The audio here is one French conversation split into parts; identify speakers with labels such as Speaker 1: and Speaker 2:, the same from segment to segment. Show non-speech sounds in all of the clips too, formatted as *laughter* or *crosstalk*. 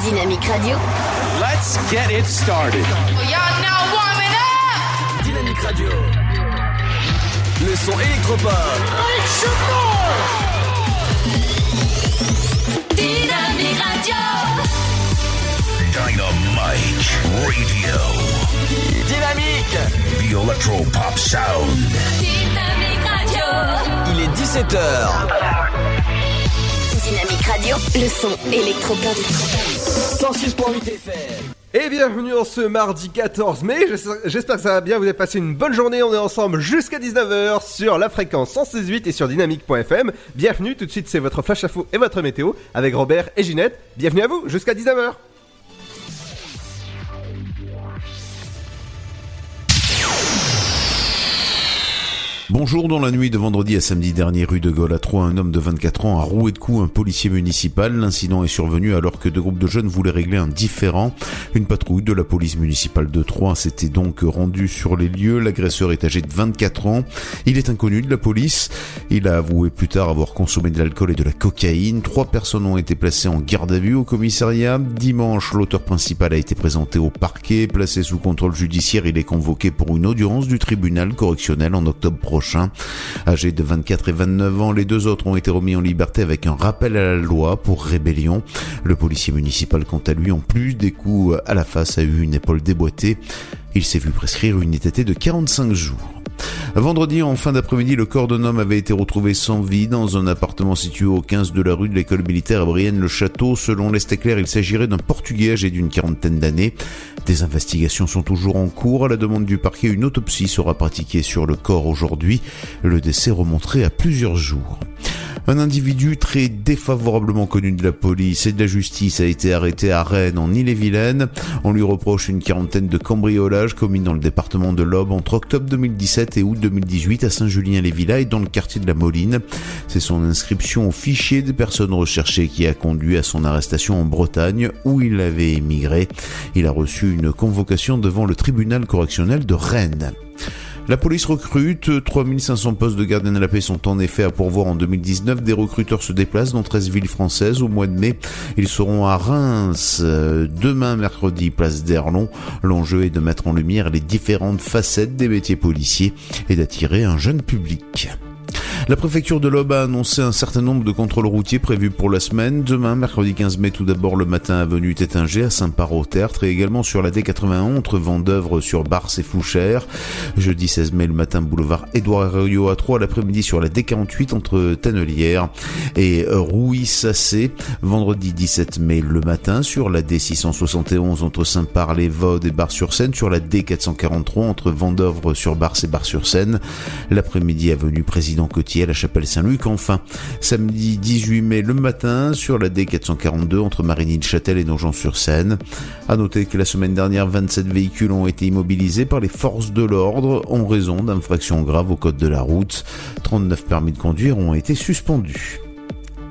Speaker 1: Dynamique Radio.
Speaker 2: Let's get it started.
Speaker 3: Y'all now warming up.
Speaker 4: Dynamique Radio. Le son électropop.
Speaker 1: Dynamique Radio.
Speaker 5: Dynamite Radio.
Speaker 4: Dynamique.
Speaker 5: The Electro Pop Sound.
Speaker 1: Dynamique Radio.
Speaker 4: Il est 17h.
Speaker 1: Dynamique Radio. Le son électropop.
Speaker 4: 106.8 FM.
Speaker 6: Et bienvenue en ce mardi 14 mai, J'espère- j'espère que ça va bien, vous avez passé une bonne journée, on est ensemble jusqu'à 19h sur la fréquence 168 et sur dynamique.fm. Bienvenue, tout de suite c'est votre flash info et votre météo avec Robert et Ginette. Bienvenue à vous, jusqu'à 19h.
Speaker 7: Bonjour, dans la nuit de vendredi à samedi dernier, rue de Gaulle à Troyes, un homme de 24 ans a roué de coups un policier municipal. L'incident est survenu alors que deux groupes de jeunes voulaient régler un différend. Une patrouille de la police municipale de Troyes s'était donc rendue sur les lieux. L'agresseur est âgé de 24 ans. Il est inconnu de la police. Il a avoué plus tard avoir consommé de l'alcool et de la cocaïne. Trois personnes ont été placées en garde à vue au commissariat. Dimanche, l'auteur principal a été présenté au parquet. Placé sous contrôle judiciaire, il est convoqué pour une audience du tribunal correctionnel en octobre prochain. Âgés de 24 et 29 ans, les deux autres ont été remis en liberté avec un rappel à la loi pour rébellion. Le policier municipal, quant à lui, en plus des coups à la face, a eu une épaule déboîtée. Il s'est vu prescrire une ITT de 45 jours. Vendredi, en fin d'après-midi, le corps d'un homme avait été retrouvé sans vie dans un appartement situé au 15 de la rue de l'école militaire à Brienne-le-Château. Selon l'Est éclair, il s'agirait d'un Portugais âgé d'une quarantaine d'années. Des investigations sont toujours en cours. À la demande du parquet, une autopsie sera pratiquée sur le corps aujourd'hui. Le décès remonterait à plusieurs jours. Un individu très défavorablement connu de la police et de la justice a été arrêté à Rennes en Ille-et-Vilaine. On lui reproche une quarantaine de cambriolages commis dans le département de l'Aube entre octobre 2017 et août 2018 à Saint-Julien-les-Villas et dans le quartier de la Moline. C'est son inscription au fichier des personnes recherchées qui a conduit à son arrestation en Bretagne où il avait émigré. Il a reçu une convocation devant le tribunal correctionnel de Rennes. La police recrute, 3500 postes de gardiens de la paix sont en effet à pourvoir en 2019. Des recruteurs se déplacent dans 13 villes françaises au mois de mai. Ils seront à Reims euh, demain mercredi, place d'Erlon. L'enjeu est de mettre en lumière les différentes facettes des métiers policiers et d'attirer un jeune public. La préfecture de l'Aube a annoncé un certain nombre de contrôles routiers prévus pour la semaine. Demain, mercredi 15 mai, tout d'abord le matin avenue Tétinger à Saint-Par-au-Tertre et également sur la D81 entre Vendœuvre sur Barse et Fouchères. Jeudi 16 mai, le matin, boulevard Édouard Herriot à 3, l'après-midi sur la D48 entre Tannelière et Rouy-Sassé. Vendredi 17 mai, le matin sur la D671 entre Saint-Par-les-Vaudes et Bar-sur-Seine, sur la D443 entre Vendœuvre sur Barse et Bar-sur-Seine. L'après-midi, avenue Président À la chapelle Saint-Luc. Enfin, samedi 18 mai le matin sur la D442 entre Marigny-le-Châtel et Nogent-sur-Seine. À noter que la semaine dernière, 27 véhicules ont été immobilisés par les forces de l'ordre en raison d'infractions graves au code de la route. 39 permis de conduire ont été suspendus.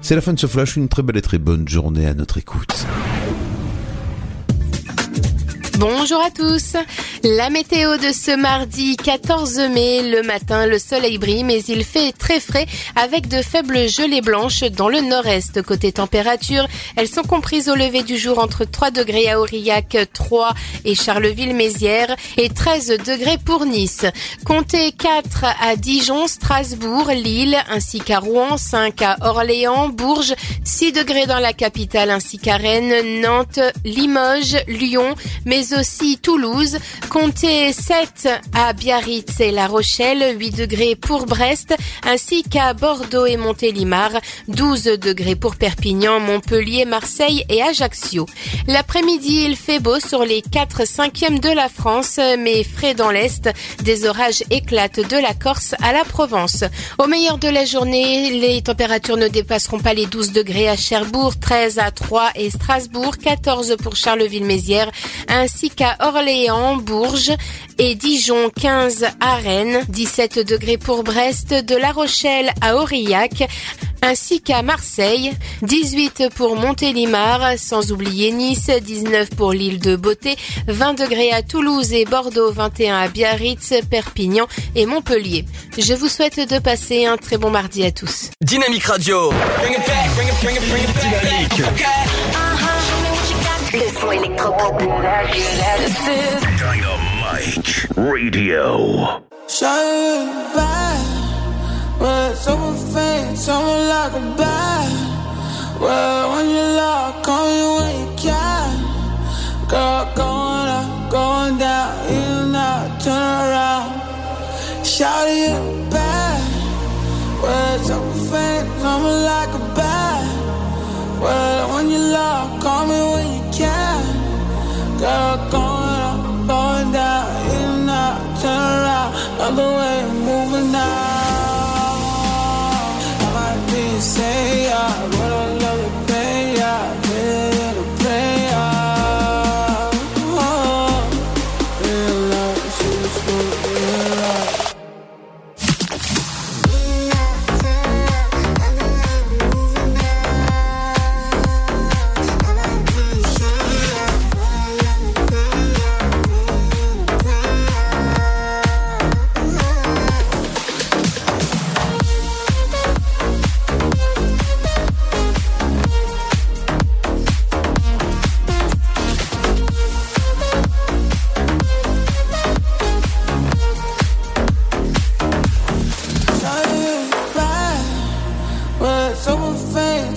Speaker 7: C'est la fin de ce flash, une très belle et très bonne journée à notre écoute.
Speaker 8: Bonjour à tous. La météo de ce mardi 14 mai, le matin, le soleil brille, mais il fait très frais avec de faibles gelées blanches dans le nord-est. Côté température, elles sont comprises au lever du jour entre 3 degrés à Aurillac, 3 et Charleville-Mézières et 13 degrés pour Nice. Comptez 4 à Dijon, Strasbourg, Lille ainsi qu'à Rouen, 5 à Orléans, Bourges, 6 degrés dans la capitale ainsi qu'à Rennes, Nantes, Limoges, Lyon, mais aussi Toulouse. Comptez 7 à Biarritz et La Rochelle, 8 degrés pour Brest, ainsi qu'à Bordeaux et Montélimar, 12 degrés pour Perpignan, Montpellier, Marseille et Ajaccio. L'après-midi, il fait beau sur les 4 cinquièmes de la France, mais frais dans l'Est. Des orages éclatent de la Corse à la Provence. Au meilleur de la journée, les températures ne dépasseront pas les 12 degrés à Cherbourg, 13 à Troyes et Strasbourg, 14 pour Charleville-Mézières, ainsi qu'à Orléans, Bourges et Dijon, 15 à Rennes, 17 degrés pour Brest, de La Rochelle à Aurillac, ainsi qu'à Marseille, 18 pour Montélimar, sans oublier Nice, 19 pour l'île de Beauté, 20 degrés à Toulouse et Bordeaux, 21 à Biarritz, Perpignan et Montpellier. Je vous souhaite de passer un très bon mardi à tous.
Speaker 4: Dynamique Radio.
Speaker 3: Bring it back, bring it, bring it, bring it back.
Speaker 4: Dynamique.
Speaker 3: Okay.
Speaker 1: Uh-huh, show me what you got
Speaker 9: électropop.
Speaker 5: Dynamite Radio.
Speaker 10: Shining back, but someone faint, someone like a bat. Well, when you lock, call me when you can. Girl, going up, going down, in out, turn around. Shout you back, well, someone faint, someone like a bat. Well, when you lock, call me when you can. Girl, going up, going down, in and out, turn around. Other way, you're moving now.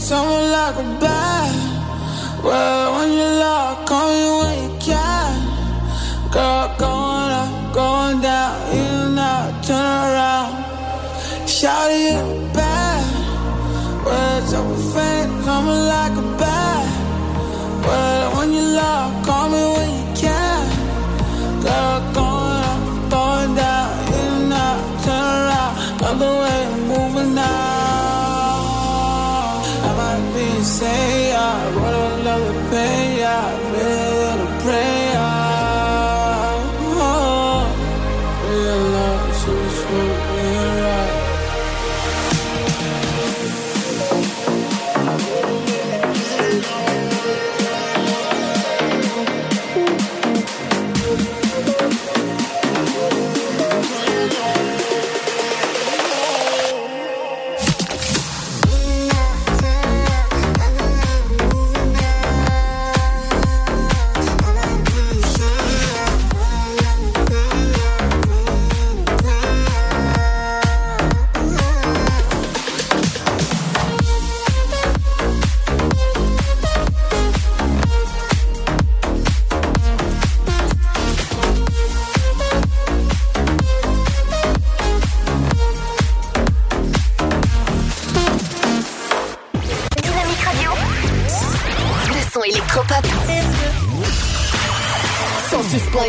Speaker 10: someone like a bad. Well, when you lock when you can. Girl, going up, going down, you know, turn around. Shout it bad. Words of a fan, coming like a bad. Well, when you lock call me when you can. Girl, going up, going down, you know, turn around, other way. Say yeah, but I love to pay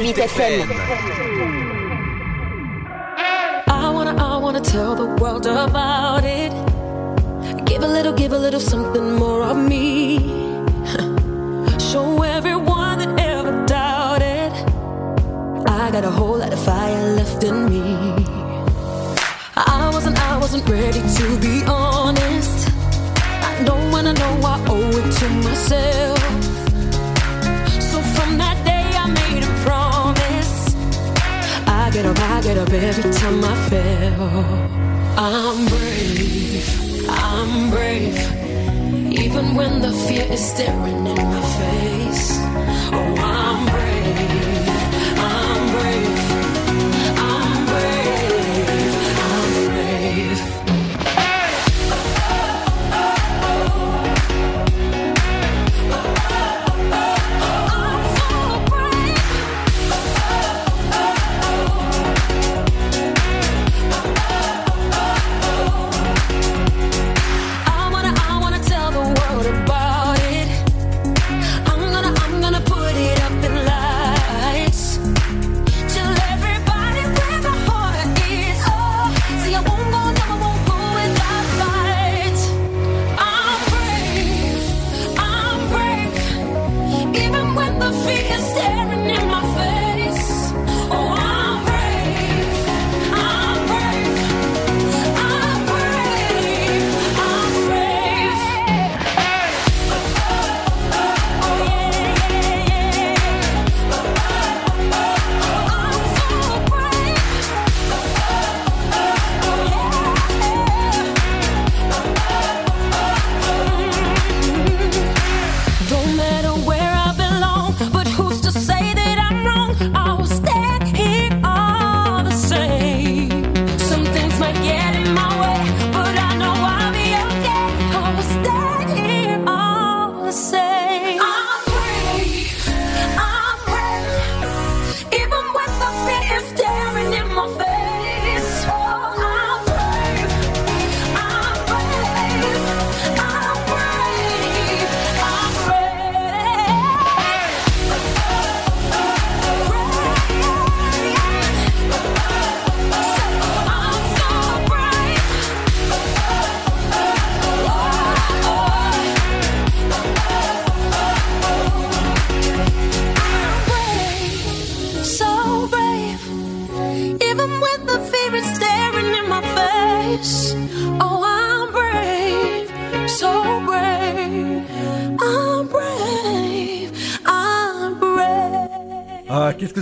Speaker 9: 106.8 FM.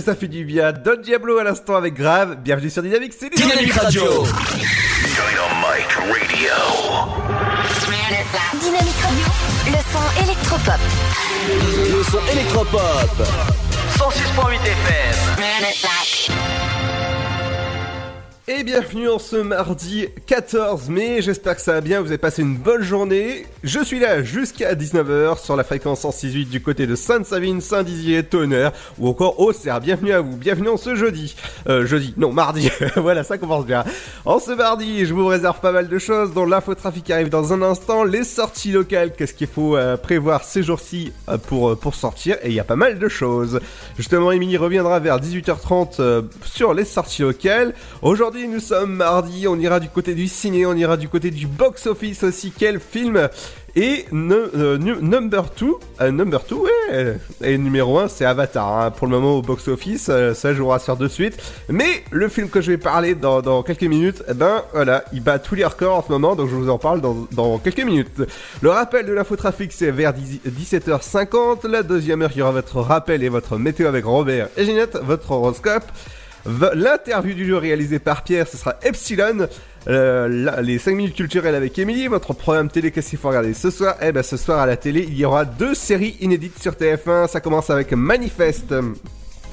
Speaker 6: Ça fait du bien Don Diablo à l'instant avec Grave. Bienvenue sur Dynamique, c'est
Speaker 4: Dynamique Radio.
Speaker 5: Dynamite Radio.
Speaker 1: Dynamique Radio, le son électropop.
Speaker 4: Le son électropop. 106.8 FM.
Speaker 6: Et bienvenue en ce mardi 14 mai, j'espère que ça va bien, vous avez passé une bonne journée. Je suis là jusqu'à 19h sur la fréquence 168 du côté de Sainte-Savine, Saint-Dizier, Tonnerre ou encore Auxerre. Bienvenue à vous, bienvenue en ce jeudi. Euh, jeudi, non, mardi, *laughs* voilà, ça commence bien. En ce mardi, je vous réserve pas mal de choses, dont l'infotrafic arrive dans un instant, les sorties locales, qu'est-ce qu'il faut euh, prévoir ces jours-ci euh, pour, euh, pour sortir, et il y a pas mal de choses. Justement, Émilie reviendra vers 18h30 euh, sur les sorties locales. Aujourd'hui, nous sommes mardi, on ira du côté du ciné, on ira du côté du box-office aussi. Quel film et euh, nu- number 2, number 2, ouais, et numéro 1 c'est Avatar, hein. pour le moment au box-office, euh, ça je vous rassure de suite. Mais le film que je vais parler dans, quelques minutes, eh ben voilà, il bat tous les records en ce moment, donc je vous en parle dans, quelques minutes. Le rappel de l'infotrafic c'est vers 10 17h50, la deuxième heure il y aura votre rappel et votre météo avec Robert et Ginette, votre horoscope. L'interview du jour réalisée par Pierre, ce sera Epsilon. Euh, les 5 minutes culturelles avec Emily, votre programme télé, qu'est-ce qu'il faut regarder ce soir? Eh ben ce soir à la télé, il y aura deux séries inédites sur TF1. Ça commence avec Manifest.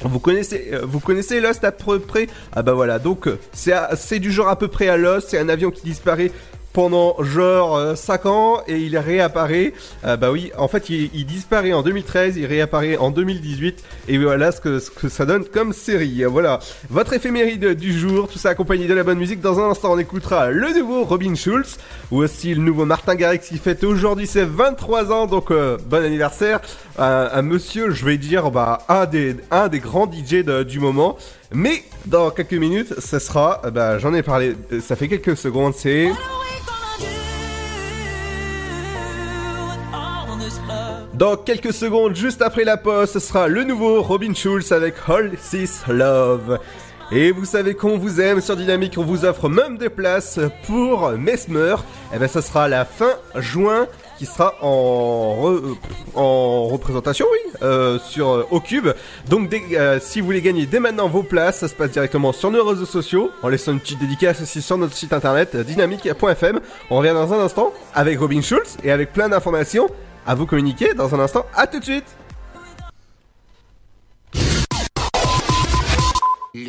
Speaker 6: Vous connaissez, euh, vous connaissez Lost à peu près? Ah bah voilà, donc euh, c'est du genre à peu près à Lost, c'est un avion qui disparaît pendant genre 5 ans et il réapparaît. Euh, bah oui, en fait il, il disparaît en 2013, il réapparaît en 2018 et voilà ce que, ce que ça donne comme série. Voilà, votre éphéméride du jour, tout ça accompagné de la bonne musique. Dans un instant on écoutera le nouveau Robin Schulz ou aussi le nouveau Martin Garrix qui fête aujourd'hui ses 23 ans, donc euh, bon anniversaire. Un, un monsieur, je vais dire, bah, un, des, un des grands DJ de- du moment. Mais dans quelques minutes, ce sera, euh, bah, j'en ai parlé, euh, ça fait quelques secondes, c'est... Dans quelques secondes, juste après la pause, ce sera le nouveau Robin Schulz avec All This Love. Et vous savez qu'on vous aime sur Dynamique, on vous offre même des places pour Mesmer. Et ben ça sera la fin juin qui sera en, re- en représentation, oui, euh, sur euh, au cube. Donc euh, si vous voulez gagner dès maintenant vos places, ça se passe directement sur nos réseaux sociaux, en laissant une petite dédicace aussi sur notre site internet dynamique.fm. On revient dans un instant avec Robin Schulz et avec plein d'informations à vous communiquer dans un instant. À tout de suite.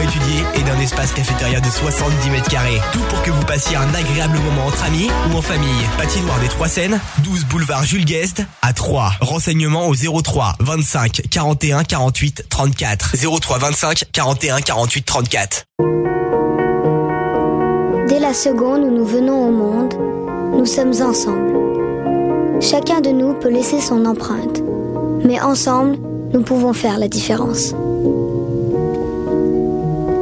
Speaker 11: étudiée et d'un espace cafétéria de 70 mètres carrés. Tout pour que vous passiez un agréable moment entre amis ou en famille. Patinoire des Trois Seines, 12 boulevard Jules Guest à 3. Renseignements au 03 25 41 48 34. 03 25 41 48 34.
Speaker 12: Dès la seconde où nous venons au monde, nous sommes ensemble. Chacun de nous peut laisser son empreinte, mais ensemble, nous pouvons faire la différence.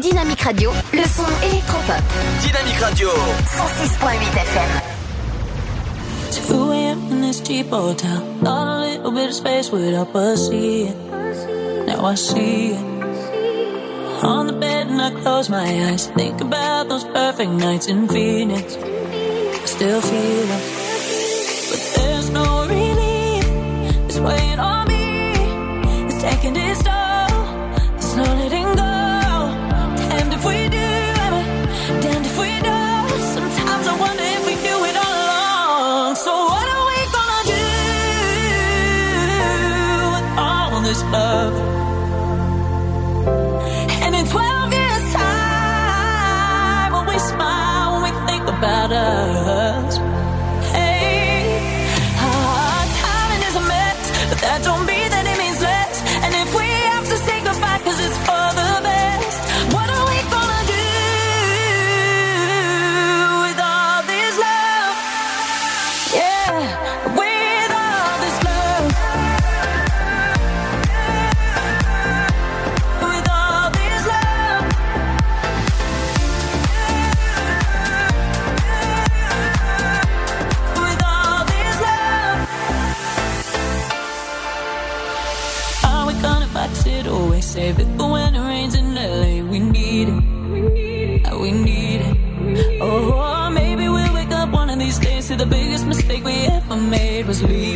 Speaker 1: Dynamique Radio, le son électropop.
Speaker 4: Dynamique Radio.
Speaker 1: 106.8 FM.
Speaker 13: 2 a.m. in this cheap hotel. Thought a little bit of space would help us see it. Now I see it. on the bed and I close my eyes. Think about those perfect nights in Phoenix. I still feel it, but there's no relief. It's weighing on me. It's taking its toll. About us, was leaving.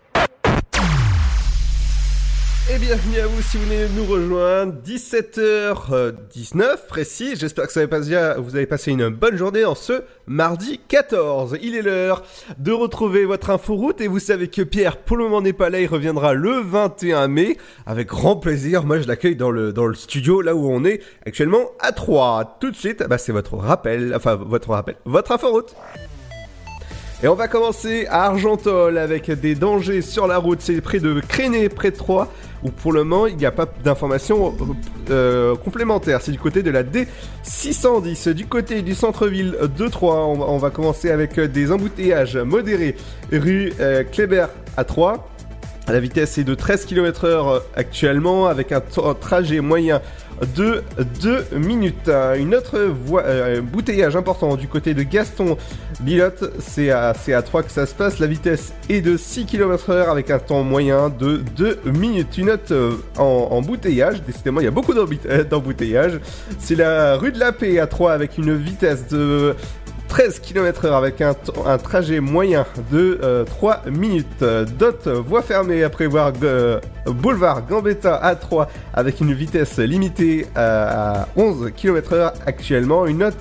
Speaker 6: Bienvenue à vous si vous venez nous rejoindre, 17h19 précis, j'espère que vous avez passé une bonne journée en ce mardi 14. Il est l'heure de retrouver votre inforoute et vous savez que Pierre pour le moment n'est pas là, il reviendra le 21 mai avec grand plaisir. Moi je l'accueille dans le, dans le studio là où on est actuellement à 3. Tout de suite, bah, c'est votre rappel, enfin votre rappel, votre inforoute. Et on va commencer à Argentol avec des dangers sur la route. C'est près de Créné, près de Troyes, où pour le moment il n'y a pas d'informations euh, complémentaires. C'est du côté de la D610. Du côté du centre-ville de Troyes, on, va- commencer avec des embouteillages modérés rue euh, Kléber à Troyes. La vitesse est de 13 km/h actuellement avec un, trajet moyen de 2 minutes. Une autre voie, euh, bouteillage important du côté de Gaston Bilotte, c'est à, à 3 que ça se passe. La vitesse est de 6 km/h avec un temps moyen de 2 minutes. Une note euh, en, bouteillage, décidément il y a beaucoup euh, d'embouteillages. C'est la rue de la Paix à 3 avec une vitesse de 13 km/h avec un, trajet moyen de euh, 3 minutes. Euh, Dot, voie fermée à prévoir euh, boulevard Gambetta à 3 avec une vitesse limitée à, à 11 km/h actuellement. Une note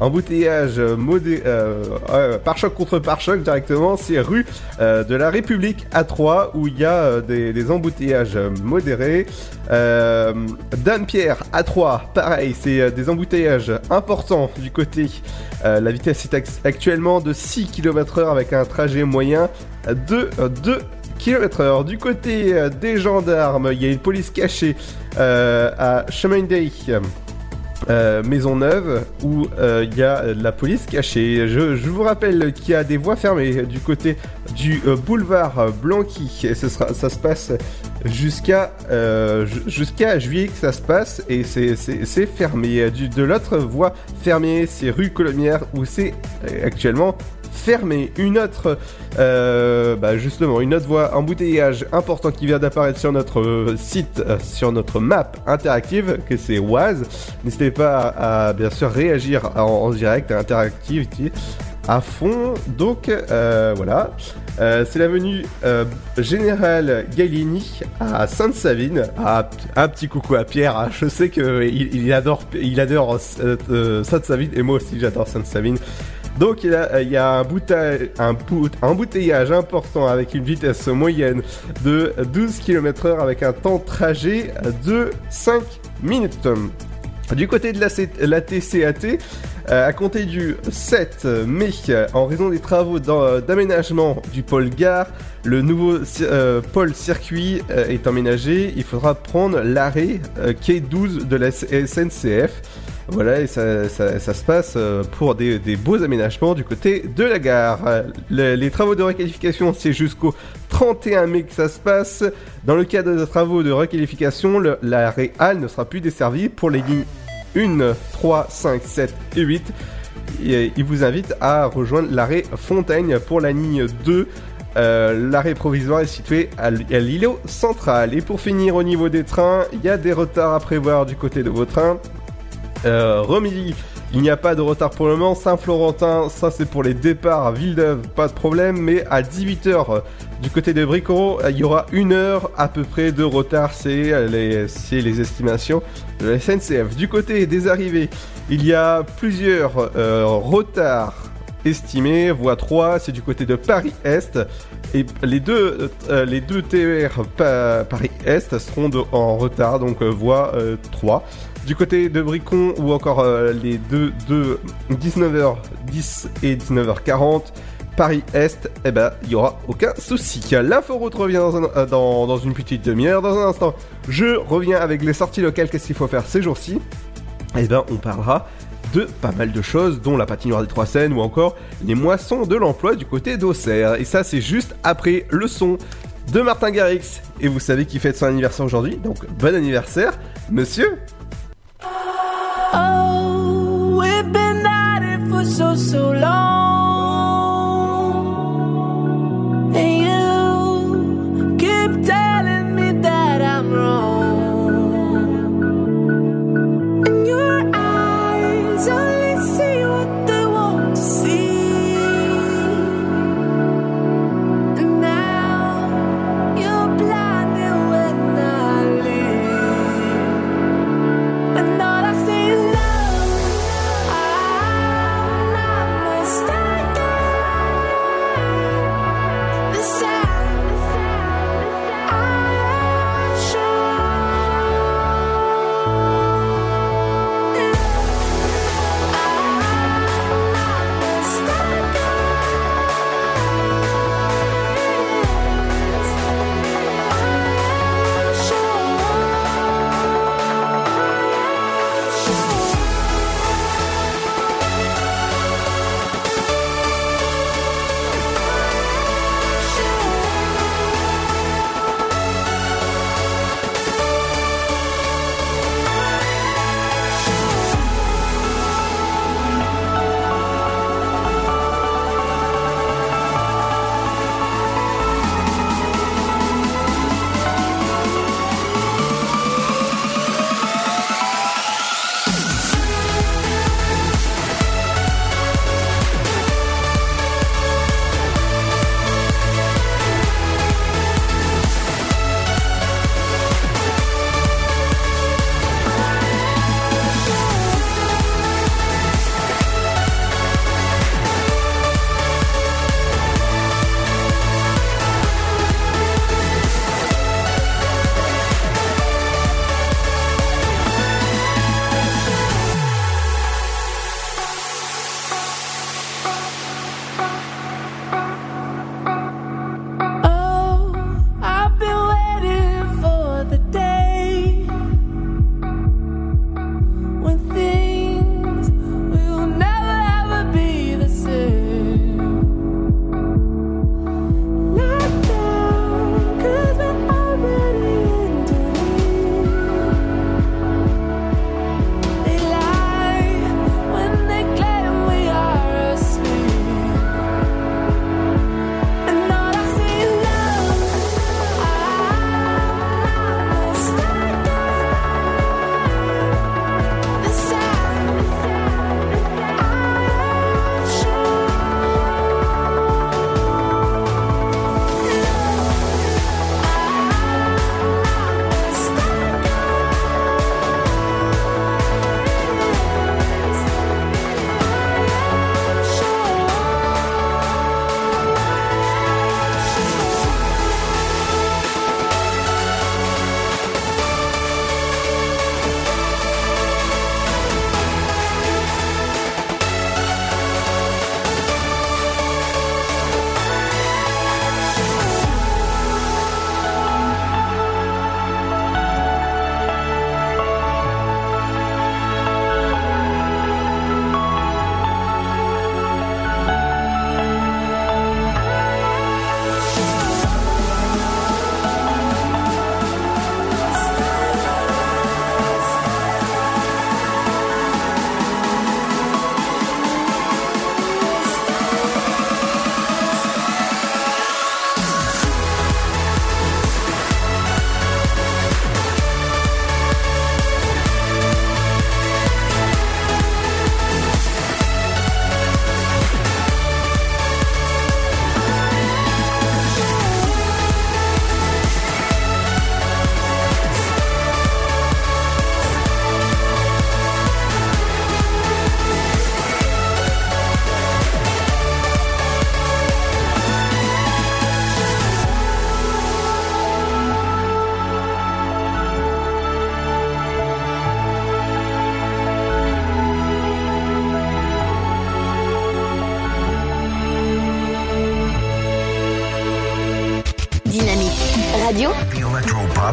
Speaker 6: embouteillage modé euh, euh, pare-choc contre pare-choc directement, c'est rue euh, de la République à 3 où il y a euh, des, embouteillages modérés. Euh, Dame-Pierre à 3, pareil, c'est euh, des embouteillages importants du côté. Euh, la vitesse est act- actuellement de 6 km/h avec un trajet moyen de 2 km/h. Du côté euh, des gendarmes, il y a une police cachée euh, à Chemin Day. Euh, Maisonneuve où euh, il y a euh, la police cachée. Je, vous rappelle qu'il y a des voies fermées du côté du boulevard Blanqui et ça se passe jusqu'à ju- jusqu'à juillet que ça se passe et c'est- fermé. De l'autre voie fermée, c'est rue Colomière où c'est actuellement fermée. Une autre, euh, bah, justement, une autre voie embouteillage important qui vient d'apparaître sur notre euh, site, euh, sur notre map interactive, que c'est Oise. N'hésitez pas à, bien sûr réagir en, direct à à fond. Donc euh, voilà, c'est la venue Général Galini à Sainte-Savine. Ah, un petit coucou à Pierre. hein. Je sais que il, adore, il adore Sainte-Savine et moi aussi j'adore Sainte-Savine. Donc il y a, a un, un, bout- un embouteillage important avec une vitesse moyenne de 12 km/h avec un temps de trajet de 5 minutes. Du côté de la, TCAT, euh, à compter du 7 mai, euh, en raison des travaux euh, d'aménagement du pôle gare, le nouveau euh, pôle circuit euh, est emménagé. Il faudra prendre l'arrêt euh, quai 12 de la SNCF. Voilà, et ça, se passe euh, pour des, beaux aménagements du côté de la gare. Le- les travaux de requalification, c'est jusqu'au 31 mai que ça se passe. Dans le cadre des travaux de requalification, le- l'arrêt Halle ne sera plus desservi pour les lignes 1, 3, 5, 7 et 8. Et il vous invite à rejoindre l'arrêt Fontaine pour la ligne 2. Euh, l'arrêt provisoire est situé à l'îlot central. Et pour finir, au niveau des trains, il y a des retards à prévoir du côté de vos trains. Euh, Romilly, il n'y a pas de retard pour le moment. Saint-Florentin, ça c'est pour les départs à Villeneuve, pas de problème. Mais à 18h du côté de Bricoro, il y aura une heure à peu près de retard. C'est euh, les, c'est les estimations de la SNCF. Du côté des arrivées, il y a plusieurs euh, retards estimés, voie 3, c'est du côté de Paris-Est. Et les deux, euh, les deux TER Pa- Paris-Est seront en retard, donc euh, voie euh, 3. Du côté de Bricon, ou encore euh, les deux, deux 19h10 et 19h40, Paris-Est, eh ben, il y aura aucun souci. L'inforoute revient dans, un- euh, dans une petite demi-heure. Dans un instant, je reviens avec les sorties locales, qu'est-ce qu'il faut faire ces jours-ci? Eh ben, on parlera de pas mal de choses, dont la patinoire des Trois Seines ou encore les moissons de l'emploi du côté d'Auxerre. Et ça, c'est juste après le son de Martin Garrix. Et vous savez qui fête son anniversaire aujourd'hui, donc bon anniversaire, monsieur
Speaker 3: Oh, we've been at it for so, so long.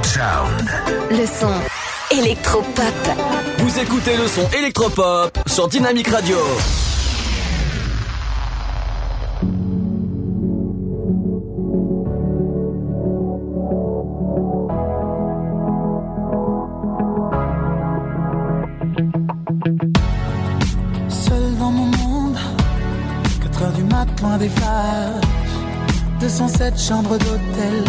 Speaker 5: Electropop sound.
Speaker 14: le son électropop.
Speaker 4: Vous écoutez le son électropop sur Dynamic Radio.
Speaker 15: Seul dans mon monde, 4 heures du mat, loin des flashs. 207 chambres d'hôtel.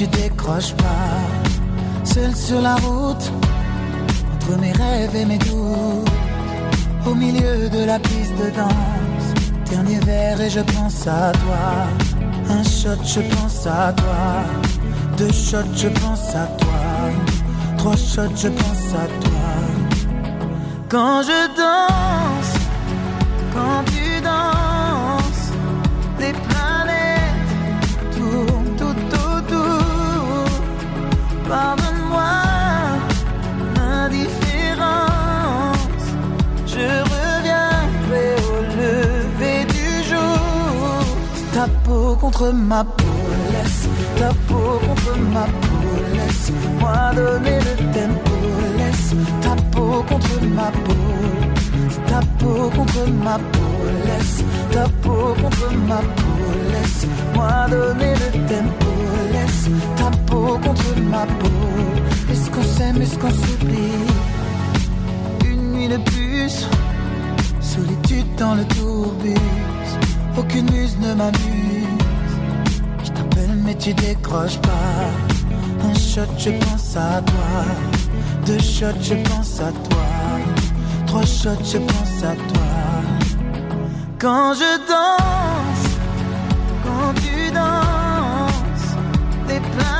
Speaker 15: Tu décroches pas. Seul sur la route, entre mes rêves et mes doutes. Au milieu de la piste de danse. Dernier verre et je pense à toi. Un shot, je pense à toi. Deux shots, je pense à toi. Trois shots, je pense à toi. Quand je danse, Pardonne-moi l'indifférence. Je reviendrai au lever du jour. Ta peau contre ma peau, laisse ta peau contre ma peau, laisse moi donner le tempo, laisse ta peau contre ma peau, ta peau contre ma peau, laisse ta peau contre ma peau, laisse moi donner le tempo, contre ma peau. Est-ce qu'on s'aime, est-ce qu'on s'oublie? Une nuit de plus, solitude dans le tourbus, aucune muse ne m'amuse. Je t'appelle mais tu décroches pas. Un shot, je pense à toi. Deux shots, je pense à toi. Trois shots, je pense à toi. Quand je danse, quand tu danses, planètes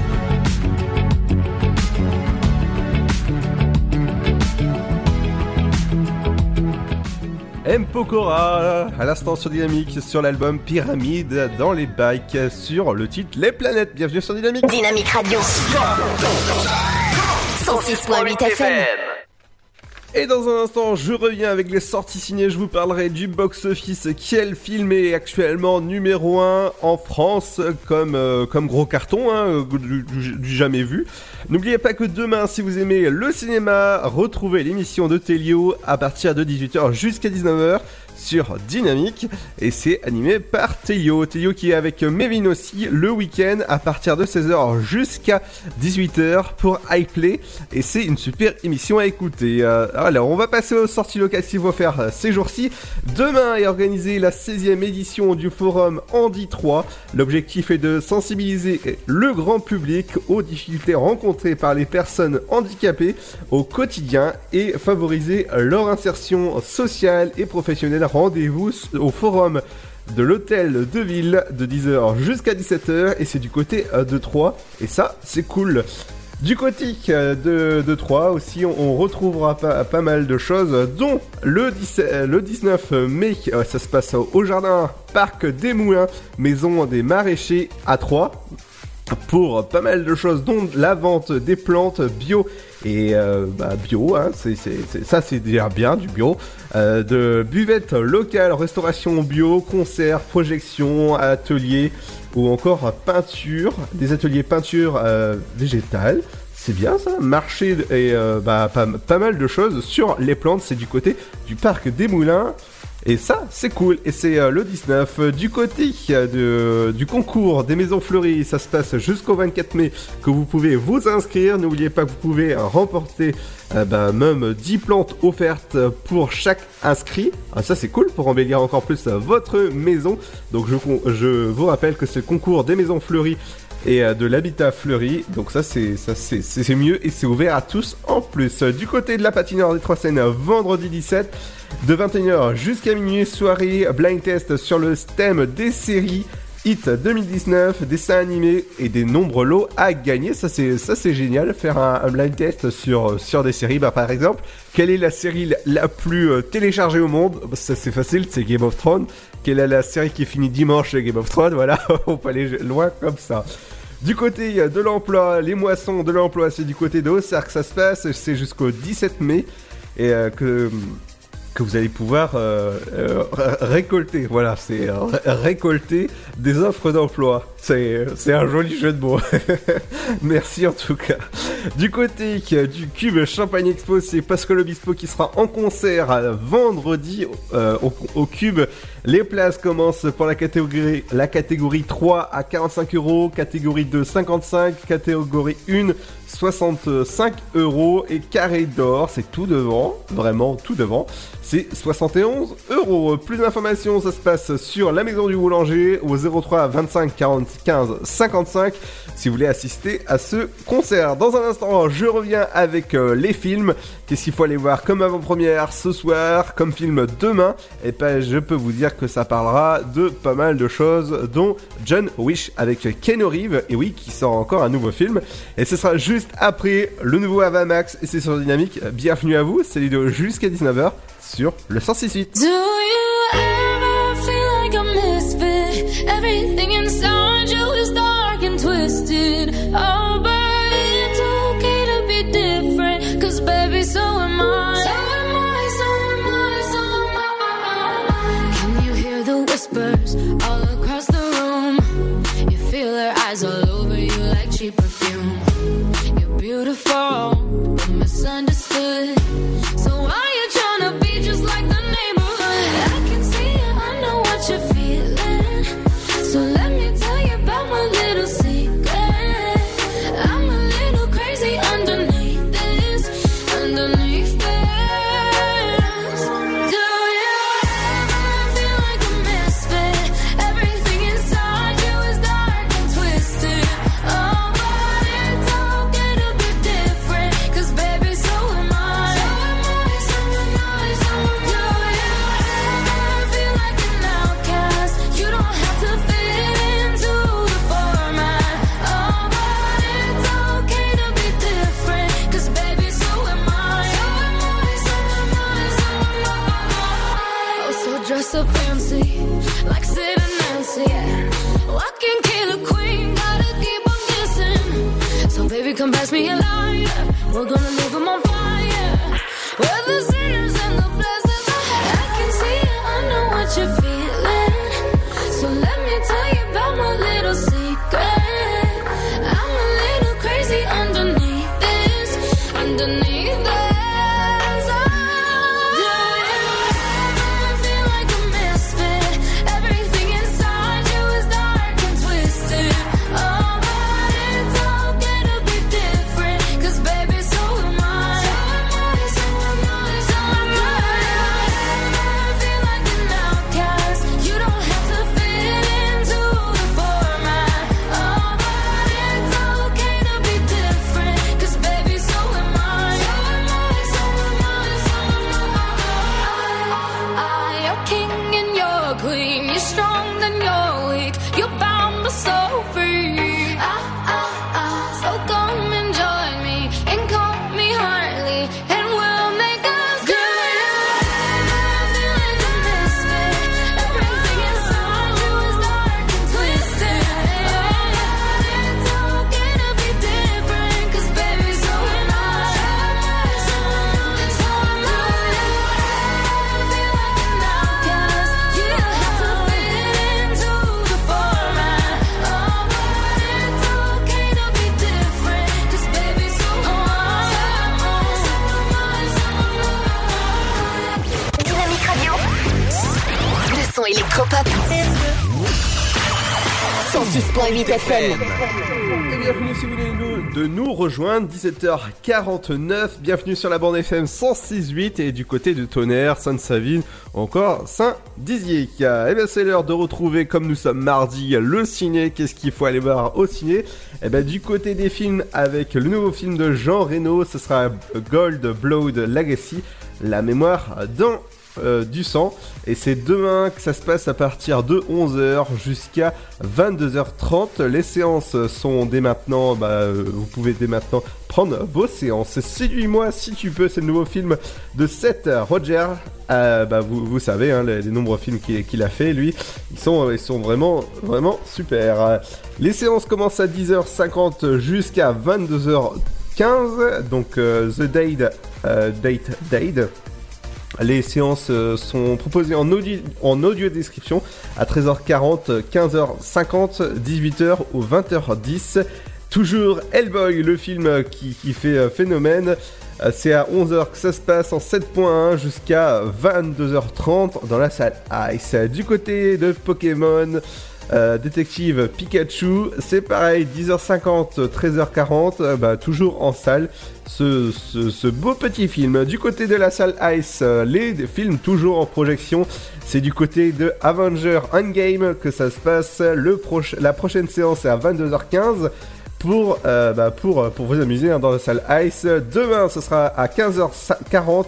Speaker 6: M. Pokora, à l'instant sur Dynamique, sur l'album Pyramide, dans les bikes, sur le titre Les Planètes. Bienvenue sur Dynamique.
Speaker 14: Dynamique Radio. 106.8 FM.
Speaker 6: Et dans un instant, je reviens avec les sorties signées. Je vous parlerai du box-office. Quel film est actuellement numéro 1 en France comme, euh, gros carton, hein, du, du- du jamais vu. N'oubliez pas que demain, si vous aimez le cinéma, retrouvez l'émission de Telio à partir de 18h jusqu'à 19h sur Dynamique et c'est animé par Telio. Telio qui est avec Mévin aussi le week-end à partir de 16h jusqu'à 18h pour iPlay et c'est une super émission à écouter. Euh, alors on va passer aux sorties faut faire euh, ces jours-ci. Demain est organisée la 16e édition du forum Andy 3. L'objectif est de sensibiliser le grand public aux difficultés rencontrées par les personnes handicapées au quotidien et favoriser leur insertion sociale et professionnelle. Rendez-vous au forum de l'hôtel de ville de 10h jusqu'à 17h et c'est du côté euh, de Troyes et ça c'est cool. Du côté euh, de, Troyes aussi, on, retrouvera pas, pas mal de choses, dont le, 17 le 19 mai, euh, ça se passe au, jardin Parc des Moulins, maison des maraîchers à Troyes pour pas mal de choses, dont la vente des plantes bio et bah, bio, hein, c'est- ça c'est déjà bien du bio, euh, de buvettes locales, restauration bio, concerts, projections, ateliers ou encore peinture, des ateliers peinture euh, végétale. C'est bien ça, marché et euh, bah, pas, pas mal de choses sur les plantes, c'est du côté du parc des Moulins. Et ça, c'est cool. Et c'est euh, le 19. Euh, Du côté euh, du concours des maisons fleuries, ça se passe jusqu'au 24 mai que vous pouvez vous inscrire. N'oubliez pas que vous pouvez remporter ben, même 10 plantes offertes pour chaque inscrit. Ah, ça, c'est cool pour embellir encore plus votre maison. Donc, je, vous rappelle que le concours des maisons fleuries et euh, de l'habitat fleuri. Donc ça c'est ça c'est mieux et c'est ouvert à tous en plus. Du côté de la patinoire des Trois Seines, vendredi 17 de 21h jusqu'à minuit, soirée blind test sur le thème des séries. Hit 2019, dessins animés et des nombres lots à gagner. Ça c'est ça c'est génial. Faire un, blind test sur sur des séries. Bah par exemple, quelle est la série la- plus euh, téléchargée au monde? Ça c'est facile, c'est Game of Thrones. Quelle est la série qui finit dimanche Game of Thrones Voilà, *laughs* on peut aller loin comme ça. Du côté euh, de l'emploi, les moissons de l'emploi, c'est du côté de Auxerre que ça se passe. C'est jusqu'au 17 mai et euh, que vous allez pouvoir euh, ré- récolter. Voilà, c'est ré- récolter des offres d'emploi. C'est un joli jeu de mots. *laughs* Merci en tout cas. Du côté euh, du Cube Champagne Expo, c'est Pascal Obispo qui sera en concert euh, vendredi euh, au, Cube. Les places commencent pour la catégorie, la catégorie 3 à 45 euros, catégorie 2 55, catégorie 1 65 euros et carré d'or, c'est tout devant, vraiment tout devant, c'est 71 euros. Plus d'informations, ça se passe sur la maison du boulanger au 03 25 45 55 si vous voulez assister à ce concert. Dans un instant, je reviens avec euh, les films. Qu'est-ce qu'il faut aller voir comme avant-première ce soir, comme film demain? Et ben, je peux vous dire que ça parlera de pas mal de choses, dont John Wish avec Ken Reeves, et oui, qui sort encore un nouveau film. Et ce sera juste après le nouveau Avamax, et c'est sur Dynamique. Bienvenue à vous, c'est l'idée jusqu'à 19h sur le 168.
Speaker 13: Do you misfit? Everything inside you is dark and twisted. Oh, but it's okay to be different. Cause baby, so am I. So am I, so am I, so am I. Can you hear the whispers all across the room? You feel her eyes all over you like cheap perfume. You're beautiful, but misunderstood.
Speaker 6: Rejoindre, 17h49, bienvenue sur la bande FM 106.8 et du côté de Tonnerre, Sainte-Savine, encore Saint-Dizier. Et bien c'est l'heure de retrouver, comme nous sommes mardi, le ciné, qu'est-ce qu'il faut aller voir au ciné? Et bien du côté des films, avec le nouveau film de Jean Reno, ce sera Gold Blood Legacy, la mémoire dans euh, du sang. Et c'est demain que ça se passe à partir de 11h jusqu'à 22h30. Les séances sont dès maintenant, bah, euh, vous pouvez dès maintenant prendre vos séances. Séduis-moi si tu peux, c'est le nouveau film de Seth Roger. Euh, bah, vous, savez, hein, les, nombreux films qu'il a fait, lui, ils sont, vraiment, vraiment super. Les séances commencent à 10h50 jusqu'à 22h15. Donc, The Date, Date, Date. Les séances euh, sont proposées en audio, description à 13h40, 15h50, 18h ou 20h10. Toujours Hellboy, le film qui, qui fait euh, phénomène. Euh, C'est à 11h que ça se passe en 7.1 jusqu'à 22h30 dans la salle Ice. Du côté de Pokémon, euh, détective Pikachu, c'est pareil, 10h50, 13h40, euh, bah, toujours en salle, ce, beau petit film. Du côté de la salle Ice, euh, les films toujours en projection, c'est du côté de Avenger Endgame que ça se passe. Le la prochaine séance est à 22h15 pour, euh, bah, pour, pour vous amuser hein, dans la salle Ice. Demain, ce sera à 15h40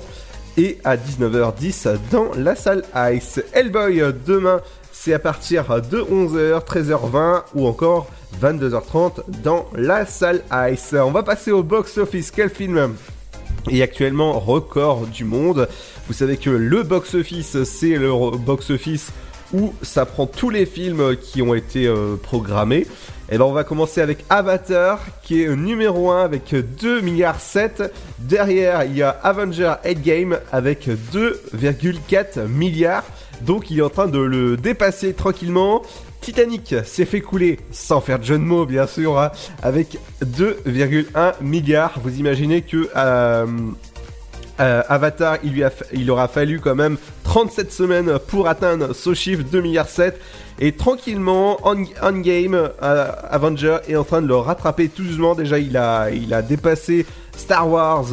Speaker 6: et à 19h10 dans la salle Ice. Hellboy, demain, c'est à partir de 11h, 13h20 ou encore 22h30 dans la salle Ice. On va passer au box-office. Quel film est actuellement record du monde? Vous savez que le box-office, c'est le box-office où ça prend tous les films qui ont été euh, programmés. Et ben on va commencer avec Avatar qui est numéro 1 avec 2 milliards 7. Derrière, il y a Avenger Endgame avec 2,4 milliards. Donc il est en train de le dépasser tranquillement. Titanic s'est fait couler, sans faire de jeu de mots bien sûr, hein, avec 2,1 milliards. Vous imaginez que euh, euh, Avatar, il, aura fallu quand même 37 semaines pour atteindre ce chiffre 2 milliards 7. Et tranquillement, on, Endgame, euh, Avenger est en train de le rattraper tout doucement. Déjà, il a, dépassé Star Wars,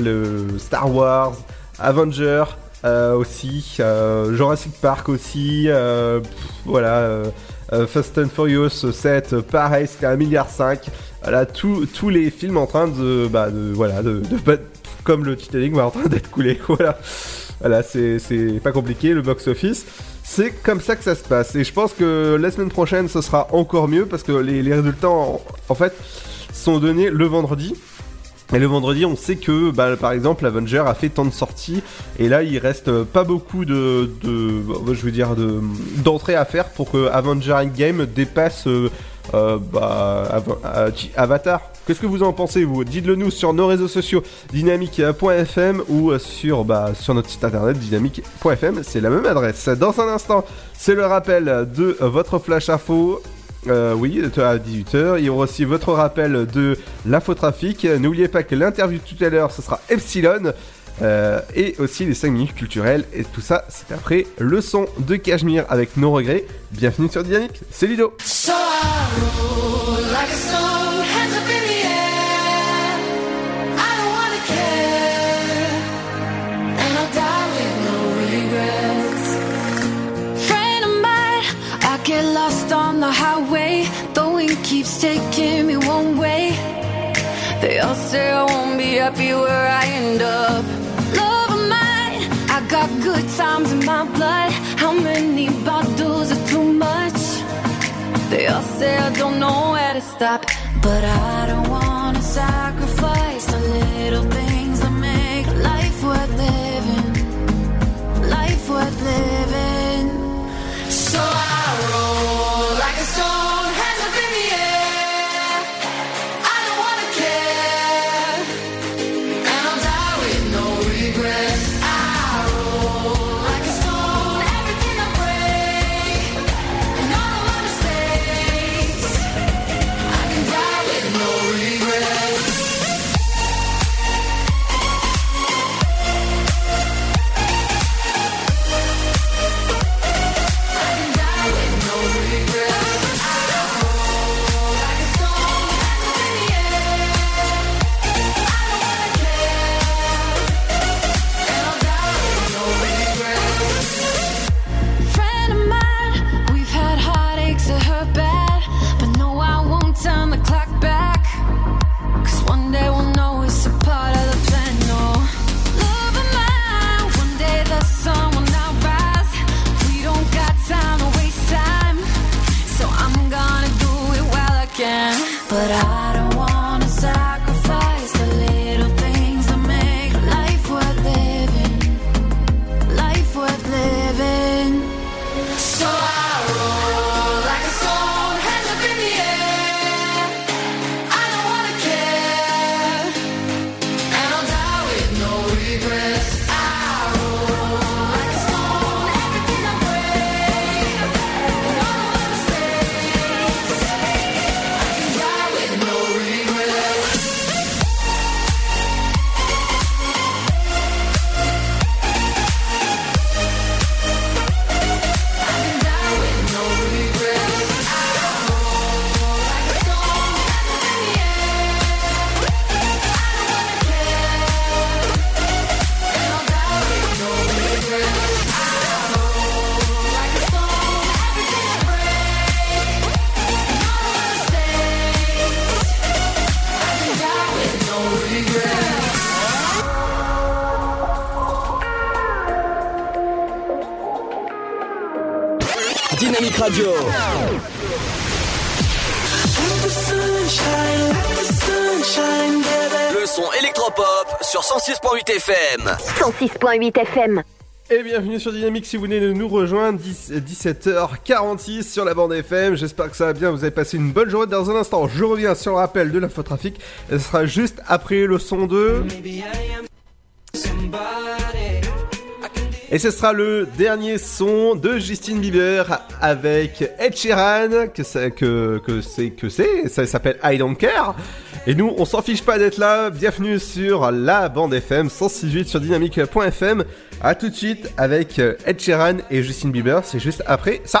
Speaker 6: le Star Wars, Avenger euh, aussi, euh, Jurassic Park aussi, euh, voilà, Fast and Furious 7, pareil, c'était 1 milliard 5. Voilà, tous les films en train de, bah, voilà, de, comme le Titanic va en train d'être coulé, *laughs* voilà. Voilà, c'est pas compliqué, le box-office. C'est comme ça que ça se passe. Et je pense que la semaine prochaine, ce sera encore mieux parce que les, résultats, en fait, sont donnés le vendredi. Et le vendredi, on sait que, bah, par exemple, Avenger a fait tant de sorties, et là, il reste euh, pas beaucoup de, bah, je dire, de d'entrées à faire pour que Avenger Endgame dépasse euh, euh, bah, Av- Avatar. Qu'est-ce que vous en pensez, vous? Dites-le nous sur nos réseaux sociaux, dynamique.fm ou sur, sur notre site internet, dynamique.fm, c'est la même adresse. Dans un instant, c'est le rappel de votre flash info. Euh, oui, à 18h. Il y aura aussi votre rappel de l'infotrafic. N'oubliez pas que l'interview de tout à l'heure, ce sera Epsilon. Euh, et aussi les 5 minutes culturelles. Et tout ça, c'est après le son de Cachemire avec nos regrets. Bienvenue sur Dynamique, c'est Ludo.
Speaker 13: So get lost on the highway. The wind keeps taking me one way. They all say I won't be happy where I end up. Love of mine, I got good times in my blood. How many bottles are too much? They all say I don't know where to stop, but I don't wanna sacrifice the little things that make life worth living. Life worth living.
Speaker 1: 106.8 FM.
Speaker 6: Et bienvenue sur Dynamique si vous venez de nous rejoindre, 10 17h46 sur la bande FM. J'espère que ça va bien, vous avez passé une bonne journée. Dans un instant, je reviens sur le rappel de l'infotrafic. Ce sera juste après le son de... Et ce sera le dernier son de Justin Bieber avec Ed Sheeran, que c'est que, que c'est que c'est, ça s'appelle I Don't Care. Et nous, on s'en fiche pas d'être là. Bienvenue sur la bande FM 168 sur dynamique.fm. À tout de suite avec Ed Sheeran et Justin Bieber. C'est juste après ça.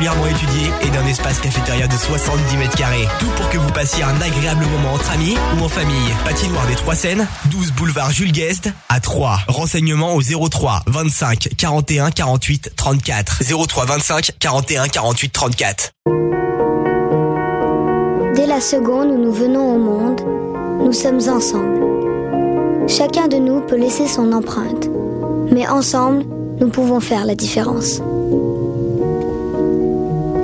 Speaker 11: particulièrement étudiée et d'un espace cafétéria de 70 mètres carrés. Tout pour que vous passiez un agréable moment entre amis ou en famille. Patinoire des Trois Seines, 12 boulevard Jules Guest à 3. Renseignements au 03 25 41 48 34. 03 25 41 48 34.
Speaker 12: Dès la seconde où nous venons au monde, nous sommes ensemble. Chacun de nous peut laisser son empreinte, mais ensemble, nous pouvons faire la différence.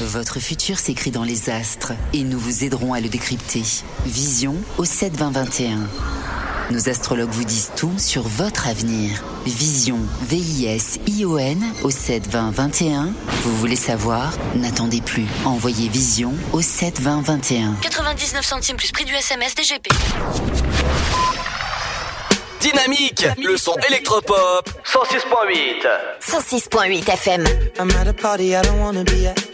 Speaker 16: Votre futur s'écrit dans les astres et nous vous aiderons à le décrypter. Vision au 72021. Nos astrologues vous disent tout sur votre avenir. Vision, V-I-S-I-O-N au 72021. Vous voulez savoir? N'attendez plus. Envoyez Vision au 72021.
Speaker 14: 99 centimes plus prix du SMS DGP.
Speaker 4: Dynamique, le son électropop 106.8.
Speaker 1: 106.8 FM.
Speaker 3: I'm at a party I don't wanna be at.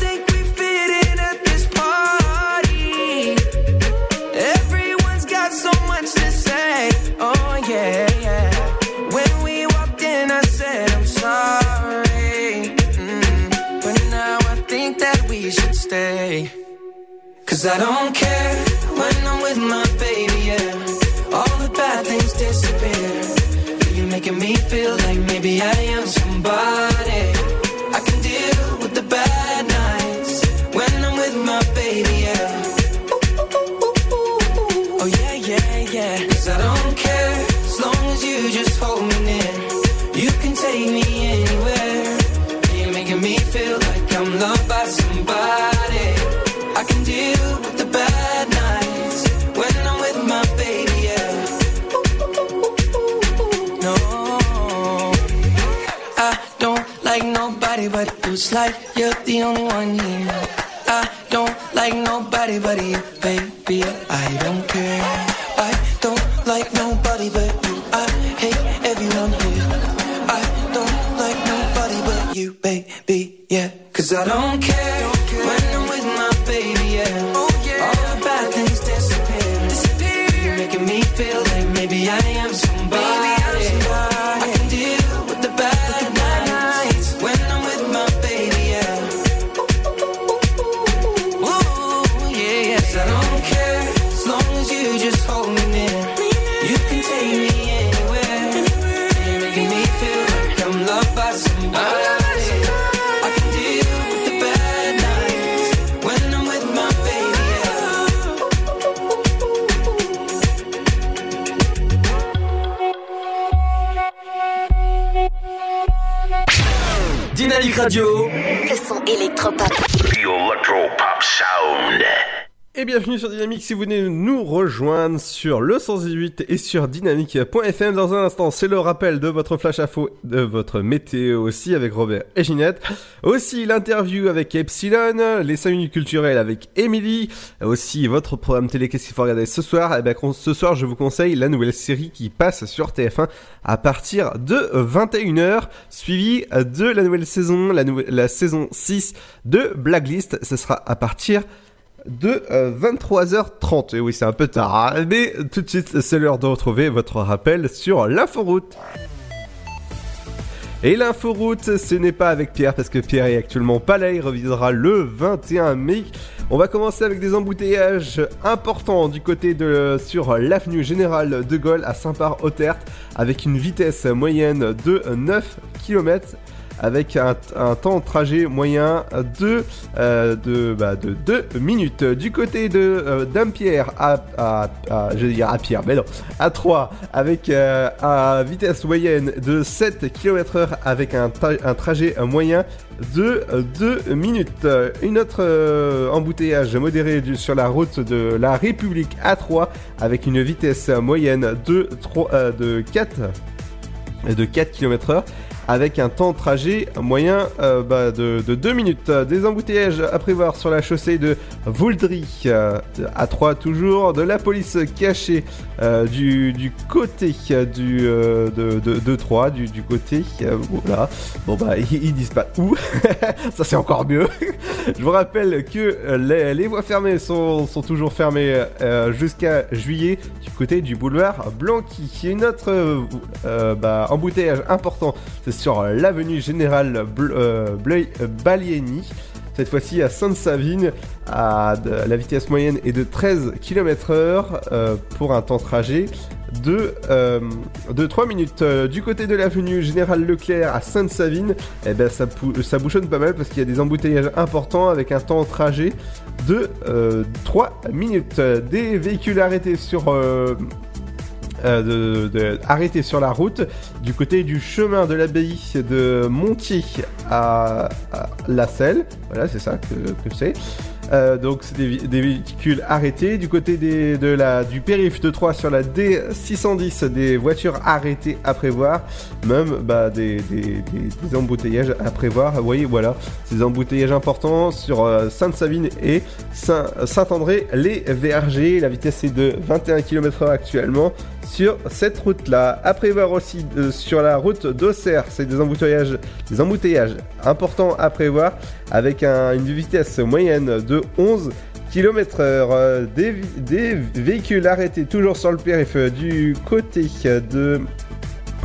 Speaker 3: Cause I don't care
Speaker 6: si vous venez nous rejoindre sur le 118 et sur dynamique.fm. Dans un instant, c'est le rappel de votre flash info, de votre météo aussi avec Robert et Ginette. Aussi l'interview avec Epsilon, les 5 minutes culturelles avec Emily. Aussi votre programme télé, qu'est-ce qu'il faut regarder ce soir? Eh ben, con- ce soir, je vous conseille la nouvelle série qui passe sur TF1 à partir de 21h, suivi de la nouvelle saison, la, saison 6 de Blacklist. Ce sera à partir euh, 23h30. Et oui, c'est un peu tard, hein, mais tout de suite, c'est l'heure de retrouver votre rappel sur l'inforoute. Et l'inforoute, ce n'est pas avec Pierre, parce que Pierre est actuellement pas là, il revisera le 21 mai. On va commencer avec des embouteillages importants du côté de sur l'avenue Générale de Gaulle à Saint-Par-Hautert, avec une vitesse moyenne de 9 km avec un, temps de trajet moyen de, euh, de, bah, 2 minutes. Du côté de euh, Dampierre à, à, à- je vais dire à Pierre, mais non, à 3, avec euh, à vitesse moyenne de 7 km heure avec un, tra- un trajet moyen de 2 minutes. Une autre euh, embouteillage modéré sur la route de la République A3 avec une vitesse moyenne de, 3, euh, de 4 de 4 km heure avec un temps de trajet moyen euh, bah, de, de 2 minutes. Des embouteillages à prévoir sur la chaussée de Vouldry, euh, à 3 toujours, de la police cachée euh, du, côté du, de, de, de 3, du, côté, voilà. Bon bah *laughs* ils, disent pas où, *laughs* ça c'est encore mieux. *laughs* Je vous rappelle que les, voies fermées sont, toujours fermées jusqu'à juillet du côté du boulevard Blanqui. Une autre bah, embouteillage important, sur l'avenue Générale Bl- euh, Bleuil- euh, Balieni. Cette fois-ci à Sainte-Savine, la vitesse moyenne est de 13 km heure euh, pour un temps de trajet de, euh, de 3 minutes. Euh, Du côté de l'avenue Général Leclerc à Sainte-Savine, eh ben, ça, ça bouchonne pas mal parce qu'il y a des embouteillages importants avec un temps de trajet de euh, 3 minutes. Euh, Des véhicules arrêtés sur... euh, arrêtés sur la route du côté du chemin de l'abbaye de Montier à, La Selle. Voilà, c'est ça que, c'est. Euh, donc c'est des, véhicules arrêtés du côté de la, du périph de 3 sur la D610 des voitures arrêtées à prévoir même bah, des, embouteillages à prévoir vous voyez voilà ces embouteillages importants sur euh, Sainte-Savine et Saint- Saint-André les Vergers la vitesse est de 21 km/h actuellement sur cette route là à prévoir aussi euh, sur la route d'Auxerre c'est des embouteillages des embouteillages importants à prévoir avec un- une vitesse moyenne de 11 km heure. Des, véhicules arrêtés toujours sur le périph' du côté de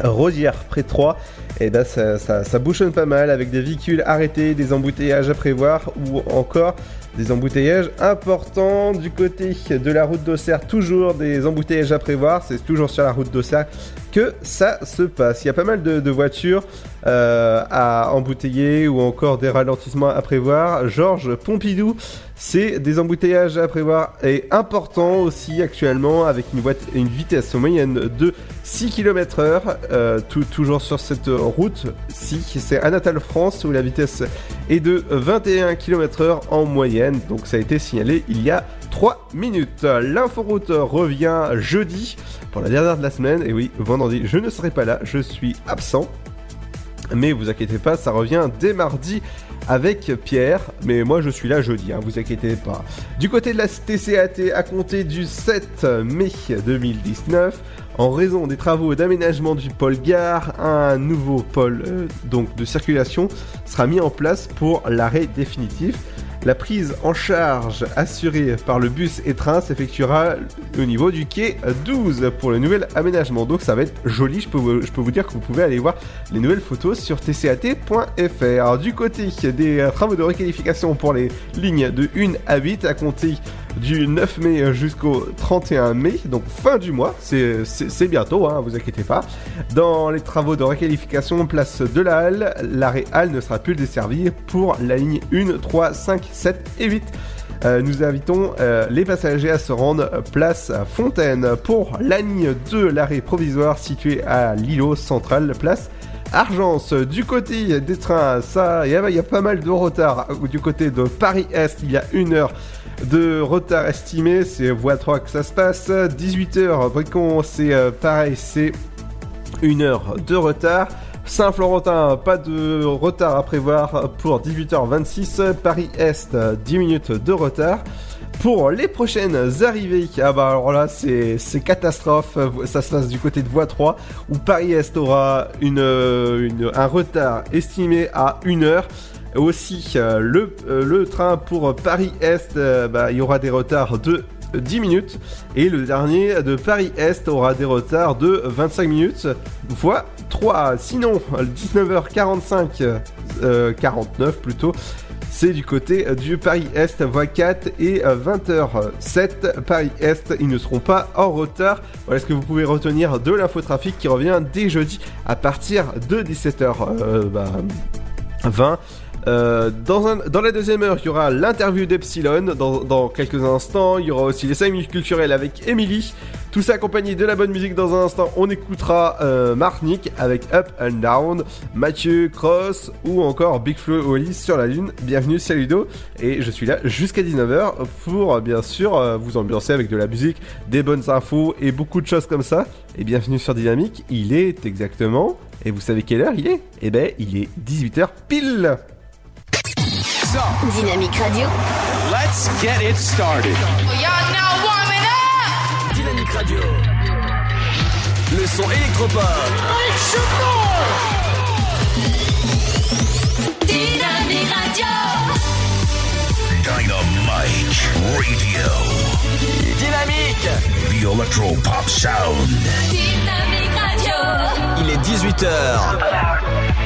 Speaker 6: Rosière près de 3 et ben ça, ça, ça bouchonne pas mal avec des véhicules arrêtés, des embouteillages à prévoir ou encore des embouteillages importants du côté de la route d'Auxerre, toujours des embouteillages à prévoir, c'est toujours sur la route d'Auxerre que ça se passe. Il y a pas mal de, voitures euh, à embouteiller ou encore des ralentissements à prévoir. Georges Pompidou, c'est des embouteillages à prévoir et important aussi actuellement avec une, vitesse moyenne de 6 km heure, euh, toujours sur cette route. Si c'est Anatal France où la vitesse est de 21 km heure en moyenne, donc ça a été signalé il y a 3 minutes. L'inforoute revient jeudi la dernière de la semaine, et oui, vendredi je ne serai pas là, je suis absent. Mais vous inquiétez pas, ça revient dès mardi avec Pierre, mais moi je suis là jeudi, hein, vous inquiétez pas. Du côté de la TCAT, à compter du 7 mai 2019, en raison des travaux d'aménagement du pôle gare, un nouveau pôle euh, donc de circulation sera mis en place pour l'arrêt définitif. La prise en charge assurée par le bus et train s'effectuera au niveau du quai 12 pour le nouvel aménagement. Donc ça va être joli, je peux, vous, dire que vous pouvez aller voir les nouvelles photos sur tcat.fr. Du côté des travaux de requalification pour les lignes de 1 à 8 à compter du 9 mai jusqu'au 31 mai, donc fin du mois, c'est bientôt, hein, vous inquiétez pas. Dans les travaux de requalification place de la Halle, l'arrêt Halle ne sera plus desservi pour la ligne 1, 3, 5, 7 et 8. Euh, nous invitons euh, les passagers à se rendre place Fontaine pour la ligne 2, l'arrêt provisoire situé à l'îlot central, place Argence. Du côté des trains, ça, il y, a pas mal de retard. Du côté de Paris-Est, il y a une heure de retard estimé, c'est voie 3 que ça se passe. 18h, Bricon, c'est euh, pareil, c'est une heure de retard. Saint-Florentin, pas de retard à prévoir pour 18h26. Paris-Est, 10 minutes de retard. Pour les prochaines arrivées, ah bah alors là c'est catastrophe, ça se passe du côté de voie 3 où Paris-Est aura une, un retard estimé à 1 heure. Aussi, euh, le, euh, le, train pour Paris-Est, euh, bah, il y aura des retards de 10 minutes. Et le dernier de Paris-Est aura des retards de 25 minutes, fois 3. Sinon, 19h45, 49 plutôt, c'est du côté du Paris-Est, voie 4 et 20h07 Paris-Est. Ils ne seront pas en retard. Voilà ce que vous pouvez retenir de l'infotrafic qui revient dès jeudi à partir de 17h20. Bah, euh, dans, dans, la deuxième heure, il y aura l'interview d'Epsilon dans, dans, quelques instants. Il y aura aussi les 5 minutes culturelles avec Emily. Tout ça accompagné de la bonne musique dans un instant. On écoutera euh, Marnik avec Up and Down, Mathieu Cross ou encore Big Flo Oli sur la Lune. Bienvenue, c'est Ludo. Et je suis là jusqu'à 19h pour bien sûr euh, vous ambiancer avec de la musique, des bonnes infos et beaucoup de choses comme ça. Et bienvenue sur Dynamique. Il est exactement. Et vous savez quelle heure il est? Eh ben, il est 18h pile
Speaker 1: Dynamique Radio.
Speaker 2: Let's get it started.
Speaker 3: Y'all now warming up.
Speaker 4: Dynamique Radio. Le son électropop.
Speaker 3: Make some
Speaker 14: Dynamique Radio.
Speaker 5: Dynamite Radio.
Speaker 4: Dynamique.
Speaker 5: The Electro Pop Sound.
Speaker 14: Dynamique Radio.
Speaker 4: Il est 18h.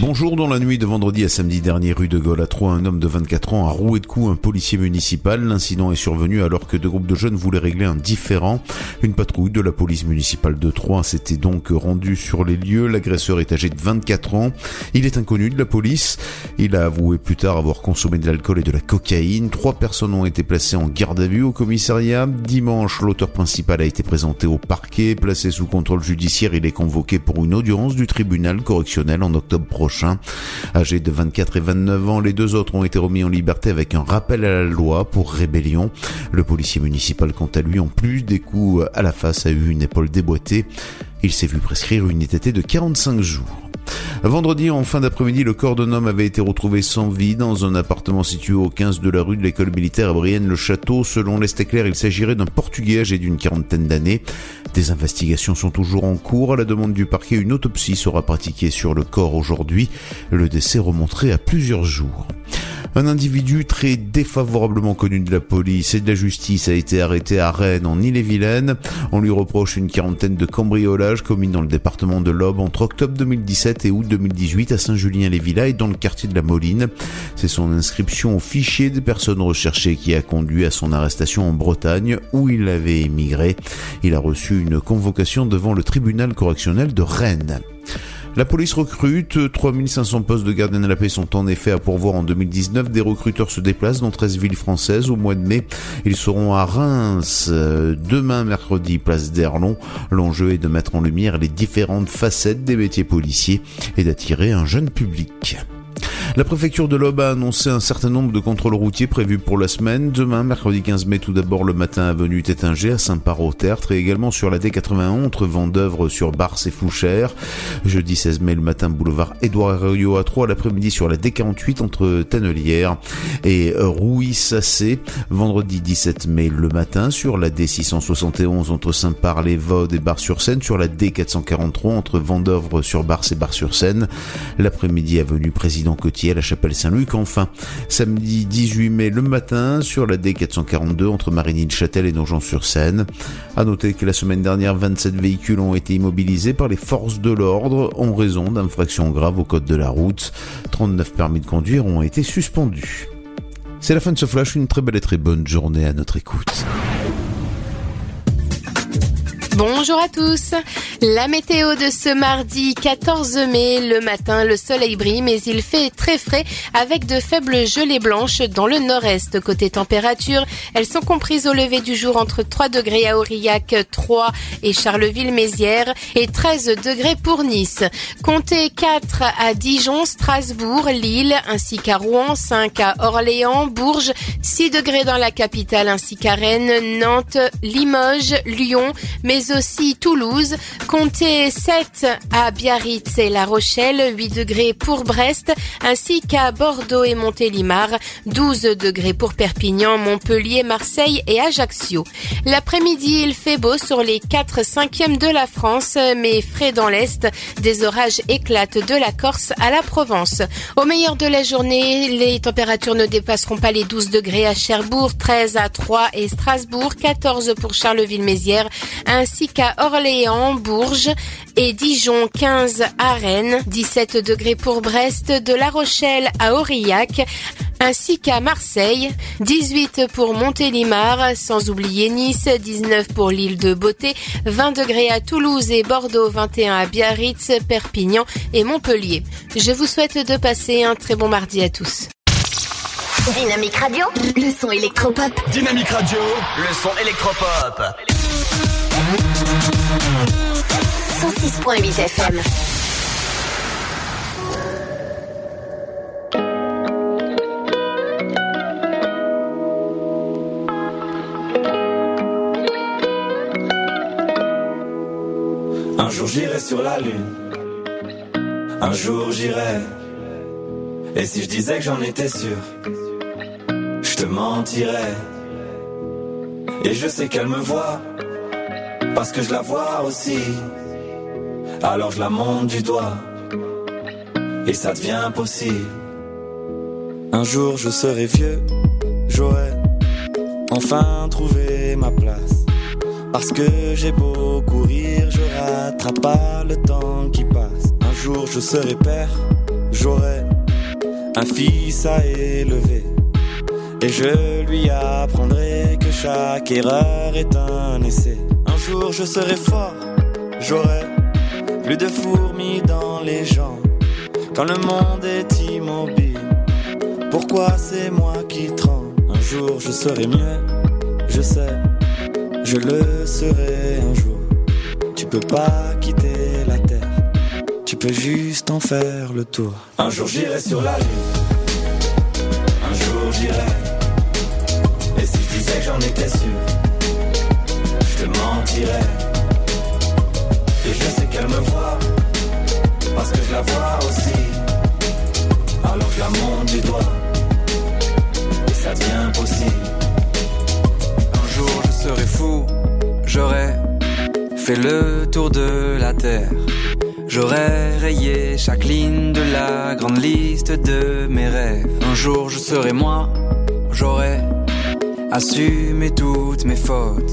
Speaker 7: Bonjour, dans la nuit de vendredi à samedi dernier, rue de Gaulle à Troyes, un homme de 24 ans a roué de coups un policier municipal. L'incident est survenu alors que deux groupes de jeunes voulaient régler un différend. Une patrouille de la police municipale de Troyes s'était donc rendue sur les lieux. L'agresseur est âgé de 24 ans. Il est inconnu de la police. Il a avoué plus tard avoir consommé de l'alcool et de la cocaïne. Trois personnes ont été placées en garde à vue au commissariat. Dimanche, l'auteur principal a été présenté au parquet. Placé sous contrôle judiciaire, il est convoqué pour une audience du tribunal correctionnel en octobre prochain. Âgés de 24 et 29 ans, les deux autres ont été remis en liberté avec un rappel à la loi pour rébellion. Le policier municipal, quant à lui, en plus des coups à la face, a eu une épaule déboîtée. Il s'est vu prescrire une ITT de 45 jours. Vendredi, en fin d'après-midi, le corps d'un homme avait été retrouvé sans vie dans un appartement situé au 15 de la rue de l'école militaire à Brienne-le-Château. Selon l'Est éclair, il s'agirait d'un Portugais âgé d'une quarantaine d'années. Des investigations sont toujours en cours. À la demande du parquet, une autopsie sera pratiquée sur le corps aujourd'hui. Le décès remonterait à plusieurs jours. Un individu très défavorablement connu de la police et de la justice a été arrêté à Rennes en Ille-et-Vilaine. On lui reproche une quarantaine de cambriolages commis dans le département de l'Aube entre octobre 2017 et août 2018 à Saint-Julien-les-Villas et dans le quartier de la Moline. C'est son inscription au fichier des personnes recherchées qui a conduit à son arrestation en Bretagne où il avait émigré. Il a reçu une convocation devant le tribunal correctionnel de Rennes. La police recrute, 3500 postes de gardiens de la paix sont en effet à pourvoir en 2019. Des recruteurs se déplacent dans 13 villes françaises au mois de mai. Ils seront à Reims euh, demain mercredi, place d'Erlon. L'enjeu est de mettre en lumière les différentes facettes des métiers policiers et d'attirer un jeune public. La préfecture de l'Aube a annoncé un certain nombre de contrôles routiers prévus pour la semaine. Demain, mercredi 15 mai, tout d'abord le matin avenue Tétinger à Saint-Par-au-Tertre et également sur la D81 entre Vendœuvre sur Bars et Fouchères. Jeudi 16 mai, le matin, boulevard Édouard Herriot à 3, l'après-midi sur la D48 entre Tannelière et Rouy-Sassé. Vendredi 17 mai, le matin sur la D671 entre Saint-Par-les-Vaudes et Bar-sur-Seine, sur la D443 entre Vendœuvre sur Bars et Bar-sur-Seine. L'après-midi, avenue Président À la Chapelle Saint-Luc. Enfin, samedi 18 mai, le matin sur la D442 entre Marigny-le-Châtel et Nogent-sur-Seine. À noter que la semaine dernière, 27 véhicules ont été immobilisés par les forces de l'ordre en raison d'infractions graves au code de la route. 39 permis de conduire ont été suspendus. C'est la fin de ce flash, une très belle et très bonne journée à notre écoute.
Speaker 8: Bonjour à tous. La météo de ce mardi 14 mai, le matin, le soleil brille, mais il fait très frais avec de faibles gelées blanches dans le nord-est. Côté température, elles sont comprises au lever du jour entre 3 degrés à Aurillac, 3 et Charleville-Mézières et 13 degrés pour Nice. Comptez 4 à Dijon, Strasbourg, Lille ainsi qu'à Rouen, 5 à Orléans, Bourges, 6 degrés dans la capitale ainsi qu'à Rennes, Nantes, Limoges, Lyon, mais aussi Toulouse. Comptez 7 à Biarritz et La Rochelle, 8 degrés pour Brest, ainsi qu'à Bordeaux et Montélimar, 12 degrés pour Perpignan, Montpellier, Marseille et Ajaccio. L'après-midi, il fait beau sur les 4 cinquièmes de la France, mais frais dans l'Est. Des orages éclatent de la Corse à la Provence. Au meilleur de la journée, les températures ne dépasseront pas les 12 degrés à Cherbourg, 13 à Troyes et Strasbourg, 14 pour Charleville-Mézières, ainsi qu'à Orléans, Bourges et Dijon 15 à Rennes, 17 degrés pour Brest, de La Rochelle à Aurillac, ainsi qu'à Marseille, 18 pour Montélimar, sans oublier Nice, 19 pour l'île de Beauté, 20 degrés à Toulouse et Bordeaux, 21 à Biarritz, Perpignan et Montpellier. Je vous souhaite de passer un très bon mardi à tous.
Speaker 1: Dynamique Radio, le son électropop.
Speaker 4: Dynamique Radio, le son électropop.
Speaker 1: 106.8 FM.
Speaker 17: Un jour j'irai sur la lune. Un jour j'irai. Et si je disais que j'en étais sûr, je te mentirais. Et je sais qu'elle me voit, parce que je la vois aussi. Alors je la monte du doigt, et ça devient possible. Un jour je serai vieux, j'aurai enfin trouvé ma place. Parce que j'ai beau courir, je rattrape pas le temps qui passe. Un jour je serai père, j'aurai un fils à élever. Et je lui apprendrai que chaque erreur est un essai. Un jour je serai fort, j'aurai plus de fourmis dans les jambes. Quand le monde est immobile, pourquoi c'est moi qui tremble? Un jour je serai mieux, je sais, je le serai un jour. Tu peux pas quitter la terre, tu peux juste en faire le tour. Un jour j'irai sur la lune, un jour j'irai. Et si je disais que j'en étais sûr, Et je sais qu'elle me voit, parce que je la vois aussi. Alors je la monte du doigt, et ça devient possible.
Speaker 18: Un jour je serai fou, j'aurai fait le tour de la terre. J'aurais rayé chaque ligne de la grande liste de mes rêves. Un jour je serai moi, j'aurais assumé toutes mes fautes.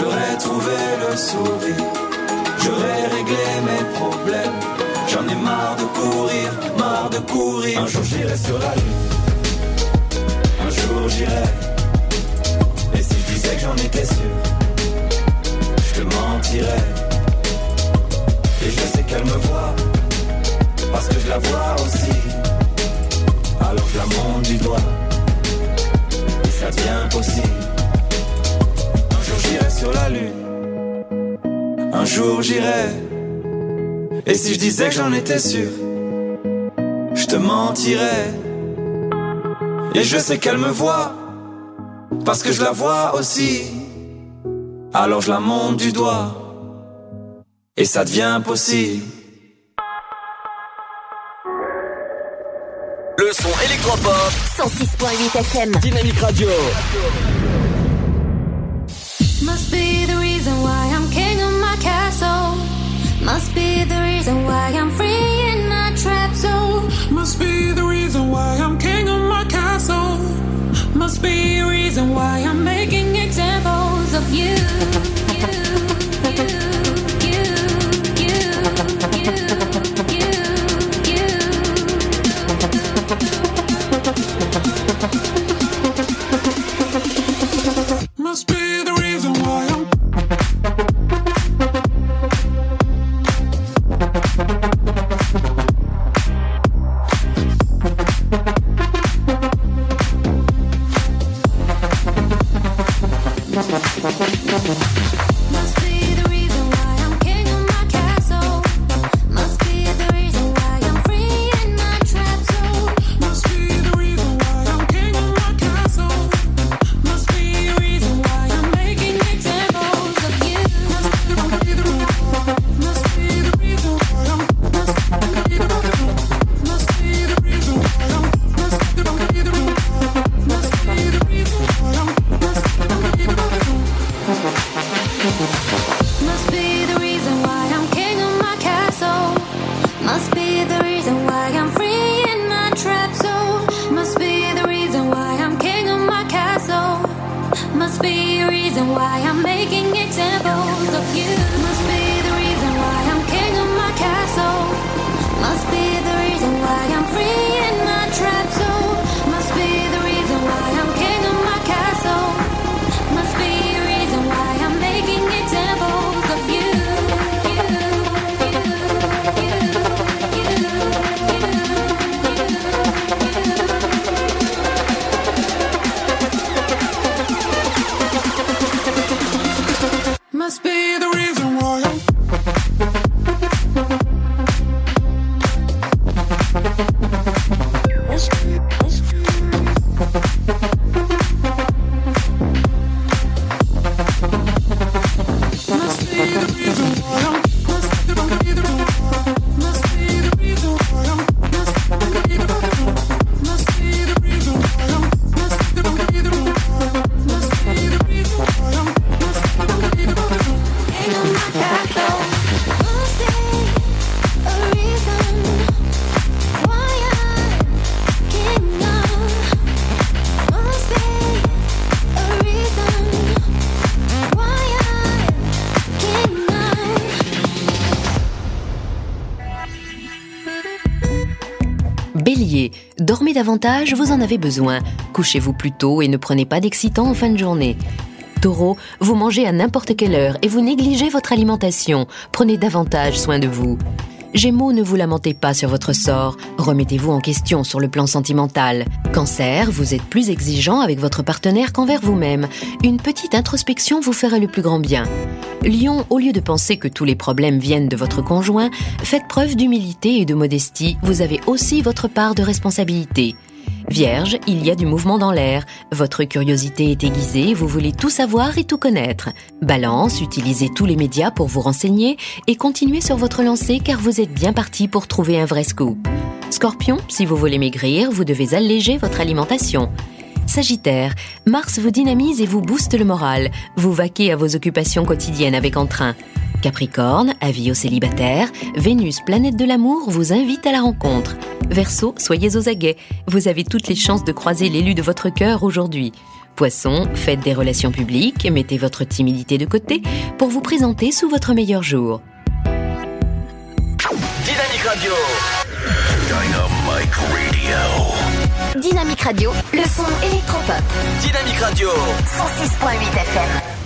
Speaker 17: J'aurais trouvé le sourire. J'aurais réglé mes problèmes. J'en ai marre de courir, marre de courir. Un jour j'irai sur la lune. Un jour j'irai. Et si je disais que j'en étais sûr, je te mentirais. Et je sais qu'elle me voit, parce que je la vois aussi. Alors je la monte du doigt, et ça devient possible. Un jour j'irai sur la lune, un jour j'irai. Et si je disais que j'en étais sûr, je te mentirais. Et je sais qu'elle me voit, parce que je la vois aussi. Alors je la monte du doigt, et ça devient possible.
Speaker 4: Le son électropop.
Speaker 1: 106.8 FM.
Speaker 4: Dynamique Radio.
Speaker 13: Must be the reason why I'm king of
Speaker 19: vous en avez besoin. Couchez-vous plus tôt et ne prenez pas d'excitant en fin de journée. Taureau, vous mangez à n'importe quelle heure et vous négligez votre alimentation. Prenez davantage soin de vous. Gémeaux, ne vous lamentez pas sur votre sort. Remettez-vous en question sur le plan sentimental. Cancer, vous êtes plus exigeant avec votre partenaire qu'envers vous-même. Une petite introspection vous fera le plus grand bien. Lion, au lieu de penser que tous les problèmes viennent de votre conjoint, faites preuve d'humilité et de modestie. Vous avez aussi votre part de responsabilité. Vierge, il y a du mouvement dans l'air. Votre curiosité est aiguisée, vous voulez tout savoir et tout connaître. Balance, utilisez tous les médias pour vous renseigner et continuez sur votre lancée car vous êtes bien parti pour trouver un vrai scoop. Scorpion, si vous voulez maigrir, vous devez alléger votre alimentation. Sagittaire, Mars vous dynamise et vous booste le moral. Vous vaquez à vos occupations quotidiennes avec entrain. Capricorne, avis aux célibataires, Vénus, planète de l'amour, vous invite à la rencontre. Verseau, soyez aux aguets, vous avez toutes les chances de croiser l'élu de votre cœur aujourd'hui. Poisson, faites des relations publiques, mettez votre timidité de côté pour vous présenter sous votre meilleur jour.
Speaker 4: Dynamique Radio.
Speaker 5: Dynamic Radio.
Speaker 1: Dynamique Radio, le son électropop.
Speaker 4: Dynamique Radio.
Speaker 1: 106.8 FM.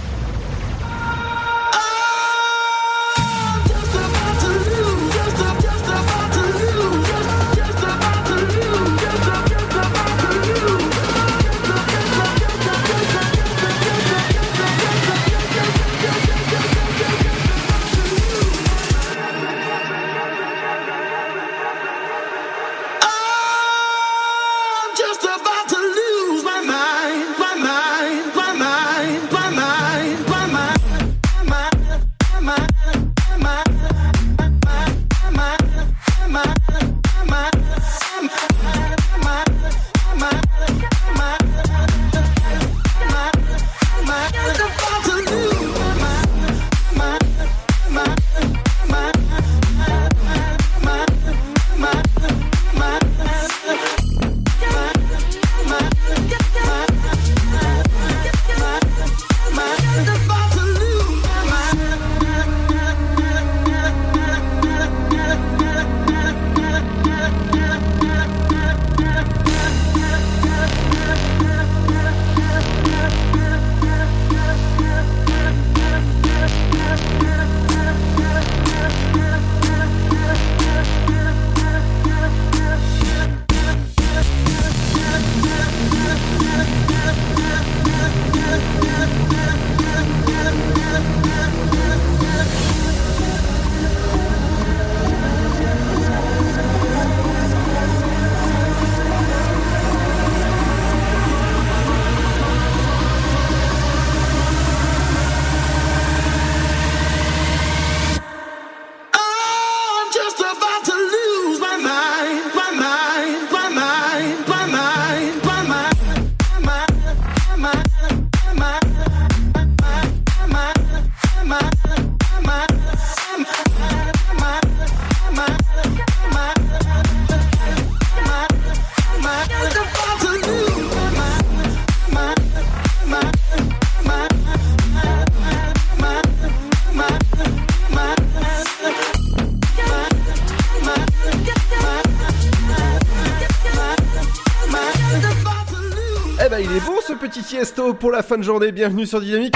Speaker 6: Tiesto pour la fin de journée, bienvenue sur Dynamique.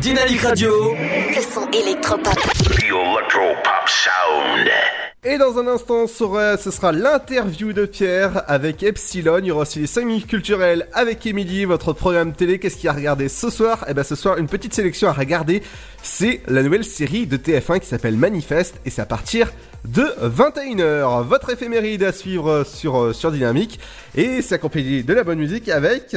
Speaker 4: Dynamique Radio.
Speaker 1: Le son électropop.
Speaker 5: Sound.
Speaker 6: Et dans un instant, ce sera, l'interview de Pierre avec Epsilon. Il y aura aussi les 5 minutes culturelles avec Emily, votre programme télé. Qu'est-ce qu'il y a à regarder ce soir? Eh ben ce soir, une petite sélection à regarder. C'est la nouvelle série de TF1 qui s'appelle Manifeste et c'est à partir de 21h. Votre éphéméride à suivre sur, euh, sur Dynamique. Et c'est accompagné de la bonne musique avec...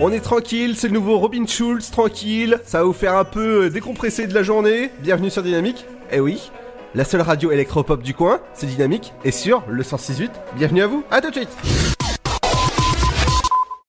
Speaker 6: On est tranquille, c'est le nouveau Robin Schulz, tranquille, ça va vous faire un peu euh, décompresser de la journée. Bienvenue sur Dynamique. Eh oui, la seule radio électropop du coin, c'est Dynamique, et sur le 106.8. Bienvenue à vous, à tout de suite.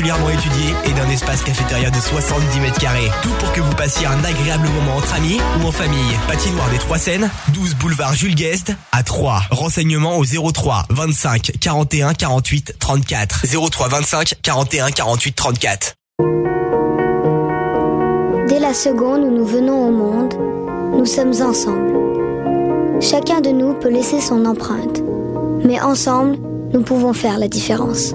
Speaker 11: particulièrement étudiée et d'un espace cafétéria de 70 mètres carrés. Tout pour que vous passiez un agréable moment entre amis ou en famille. Patinoire des Trois Seines, 12 boulevard Jules Guest à 3. Renseignements au 03 25 41 48 34. 03 25 41 48 34.
Speaker 12: Dès la seconde où nous venons au monde, nous sommes ensemble. Chacun de nous peut laisser son empreinte, mais ensemble, nous pouvons faire la différence.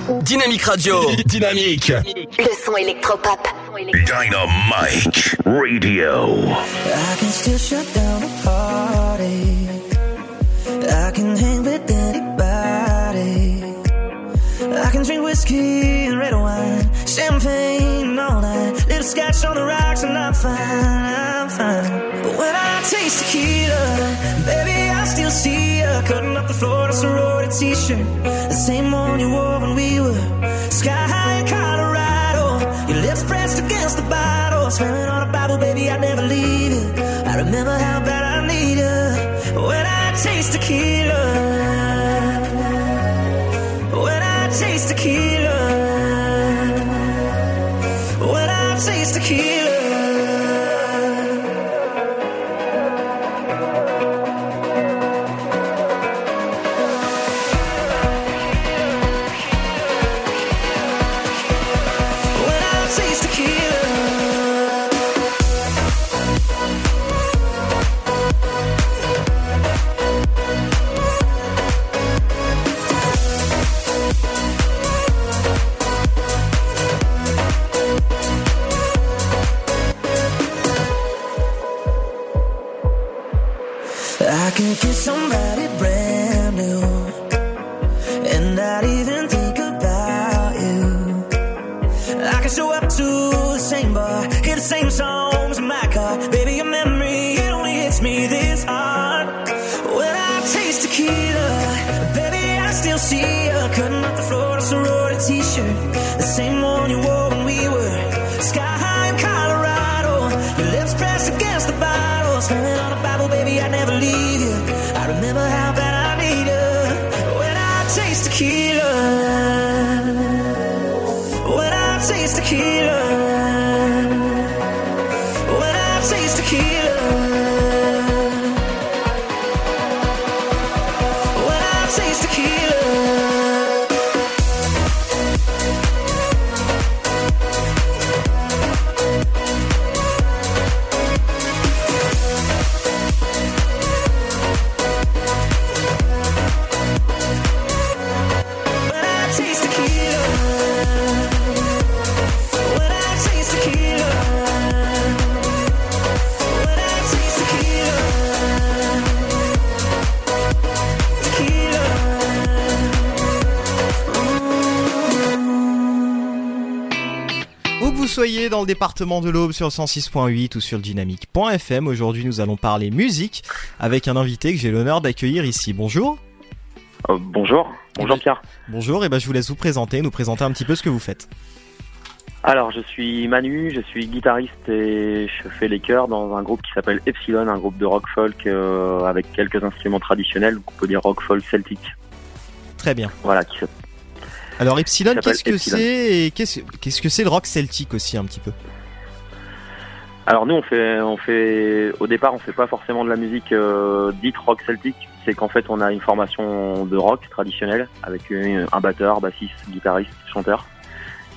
Speaker 4: Dynamique Radio. *laughs* Dynamique.
Speaker 1: Le son électropop.
Speaker 5: Dynamite Radio.
Speaker 3: I can still shut down a party. I can hang with anybody. I can drink whiskey and red wine, champagne and all that. Little scotch on the rocks and I'm fine, I'm fine. But when I taste tequila, baby, I still see you cutting up the floor in a sorority t-shirt. The same one you wore when we were sky high in Colorado. Your lips pressed against the bottle, swearing on a Bible, baby, I'd never leave you. I remember how bad I need you when I taste tequila. The same songs in my car. Baby, your memory, it only hits me this hard. When I taste tequila, baby, I still see you cutting up the floor in sorority t-shirt. The same one you wore when we were sky high in Colorado. Your lips pressed against the bottle, swearing on a Bible,
Speaker 20: Dans le département de l'Aube sur le 106.8 ou sur le dynamique.fm, aujourd'hui nous allons parler musique avec un invité que j'ai l'honneur d'accueillir ici. Bonjour.
Speaker 21: Euh, bonjour, bonjour Pierre.
Speaker 20: Bonjour, et ben je vous laisse vous présenter, nous présenter un petit peu ce que vous faites.
Speaker 21: Alors, je suis Manu, je suis guitariste et je fais les chœurs dans un groupe qui s'appelle Epsilon, un groupe de rock folk euh, avec quelques instruments traditionnels, on peut dire rock folk celtique.
Speaker 20: Très bien.
Speaker 21: Voilà, qui
Speaker 20: Alors Epsilon, qu'est-ce que c'est et qu'est-ce que c'est le rock celtique aussi un petit peu?
Speaker 21: Alors nous, on fait, on fait, au départ, on fait pas forcément de la musique euh, dite rock celtique. C'est qu'en fait, on a une formation de rock traditionnelle avec une- un batteur, bassiste, guitariste, chanteur,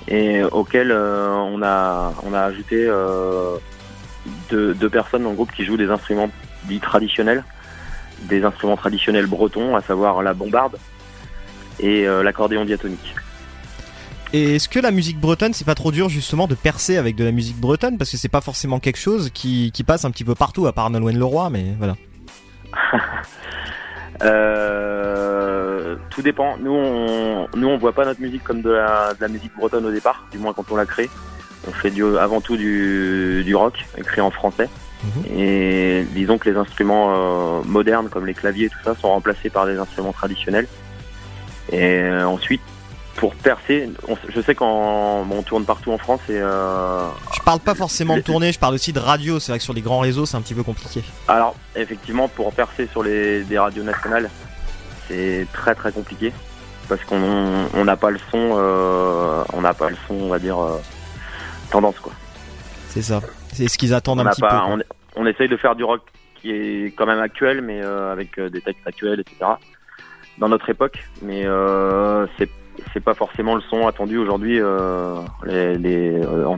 Speaker 21: et auquel euh, on a, on a ajouté euh, deux, deux personnes dans le groupe qui jouent des instruments dits traditionnels, des instruments traditionnels bretons, à savoir la bombarde et euh, l'accordéon diatonique.
Speaker 20: Et est-ce que la musique bretonne, c'est pas trop dur justement de percer avec de la musique bretonne? Parce que c'est pas forcément quelque chose qui, qui passe un petit peu partout à part Nolwenn Leroy, mais voilà. *laughs*
Speaker 21: Euh, tout dépend. Nous, on, nous, on voit pas notre musique comme de la, de la musique bretonne au départ, du moins quand on la crée. On fait du, avant tout du, du rock, écrit en français. Et disons que les instruments euh, modernes, comme les claviers, tout ça, sont remplacés par des instruments traditionnels. Et euh, ensuite, pour percer, on- je sais qu'on on tourne partout en France et euh,
Speaker 20: Je parle pas forcément de tournée, je parle aussi de radio. C'est vrai que sur les grands réseaux, c'est un petit peu compliqué.
Speaker 21: alors effectivement pour percer sur les des radios nationales, c'est très très compliqué parce qu'on on n'a pas le son, euh, on n'a pas le son, on va dire euh, tendance quoi.
Speaker 20: C'est ça. C'est ce qu'ils attendent
Speaker 21: On
Speaker 20: un petit peu.
Speaker 21: pas, on, on essaye de faire du rock qui est quand même actuel, mais euh, avec euh, des textes actuels, etc. Dans notre époque, mais euh, c'est c'est pas forcément le son attendu aujourd'hui. euh, les, les, euh,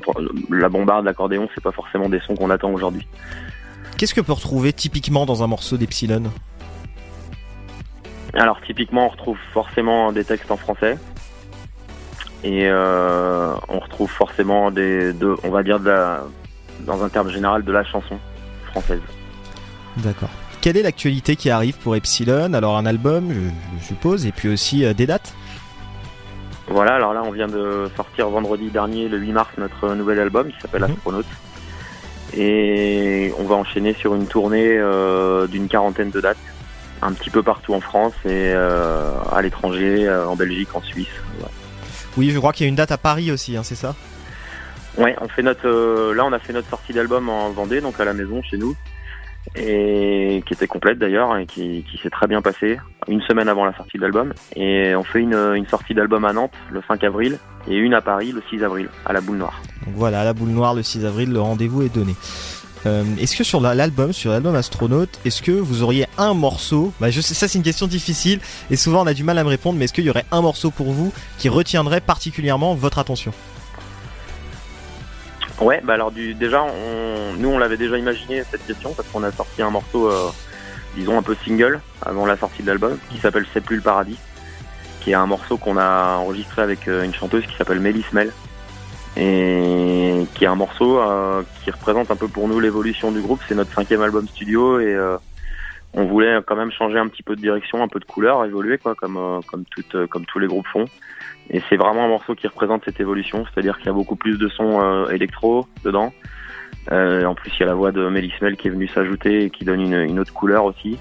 Speaker 21: la bombarde, l'accordéon, c'est pas forcément des sons qu'on attend aujourd'hui.
Speaker 20: Qu'est-ce que peut retrouver typiquement dans un morceau d'Epsilon?
Speaker 21: Alors typiquement, on retrouve forcément des textes en français et euh, on retrouve forcément des, de, on va dire de la, dans un terme général, de la chanson française.
Speaker 20: D'accord. Quelle est l'actualité qui arrive pour Epsilon? Alors un album, je, je suppose, et puis aussi euh, des dates?
Speaker 21: Voilà, alors là, on vient de sortir vendredi dernier, le 8 mars, notre nouvel album qui s'appelle Astronaute. Et on va enchaîner sur une tournée euh, d'une quarantaine de dates, un petit peu partout en France et euh, à l'étranger, en Belgique, en Suisse. Ouais.
Speaker 20: Oui, je crois qu'il y a une date à Paris aussi, hein, c'est ça?
Speaker 21: Ouais, on fait notre, euh, là, on a fait notre sortie d'album en Vendée, donc à la maison chez nous, et qui était complète d'ailleurs et qui, s'est très bien passée, une semaine avant la sortie de l'album. Et on fait une, sortie d'album à Nantes le 5 avril et une à Paris le 6 avril, à la Boule Noire.
Speaker 20: Donc voilà, à la boule noire le 6 avril, le rendez-vous est donné. Euh, est-ce que sur la- l'album, sur l'album Astronaute, est-ce que vous auriez un morceau bah je sais, Ça, c'est une question difficile et souvent on a du mal à me répondre, mais est-ce qu'il y aurait un morceau pour vous qui retiendrait particulièrement votre attention?
Speaker 21: Ouais, bah alors du, déjà, on, nous on l'avait déjà imaginé cette question parce qu'on a sorti un morceau, euh, disons un peu single avant la sortie de l'album, qui s'appelle C'est plus le paradis, qui est un morceau qu'on a enregistré avec euh, une chanteuse qui s'appelle Mélisse Mel, et qui est un morceau euh, qui représente un peu pour nous l'évolution du groupe. C'est notre cinquième album studio et euh, on voulait quand même changer un petit peu de direction, un peu de couleur, évoluer quoi, comme euh, comme toutes, comme tous les groupes font. Et c'est vraiment un morceau qui représente cette évolution, c'est-à-dire qu'il y a beaucoup plus de sons euh, électro dedans. Euh, en plus, il y a la voix de Mélisse Mel qui est venue s'ajouter et qui donne une, une autre couleur aussi.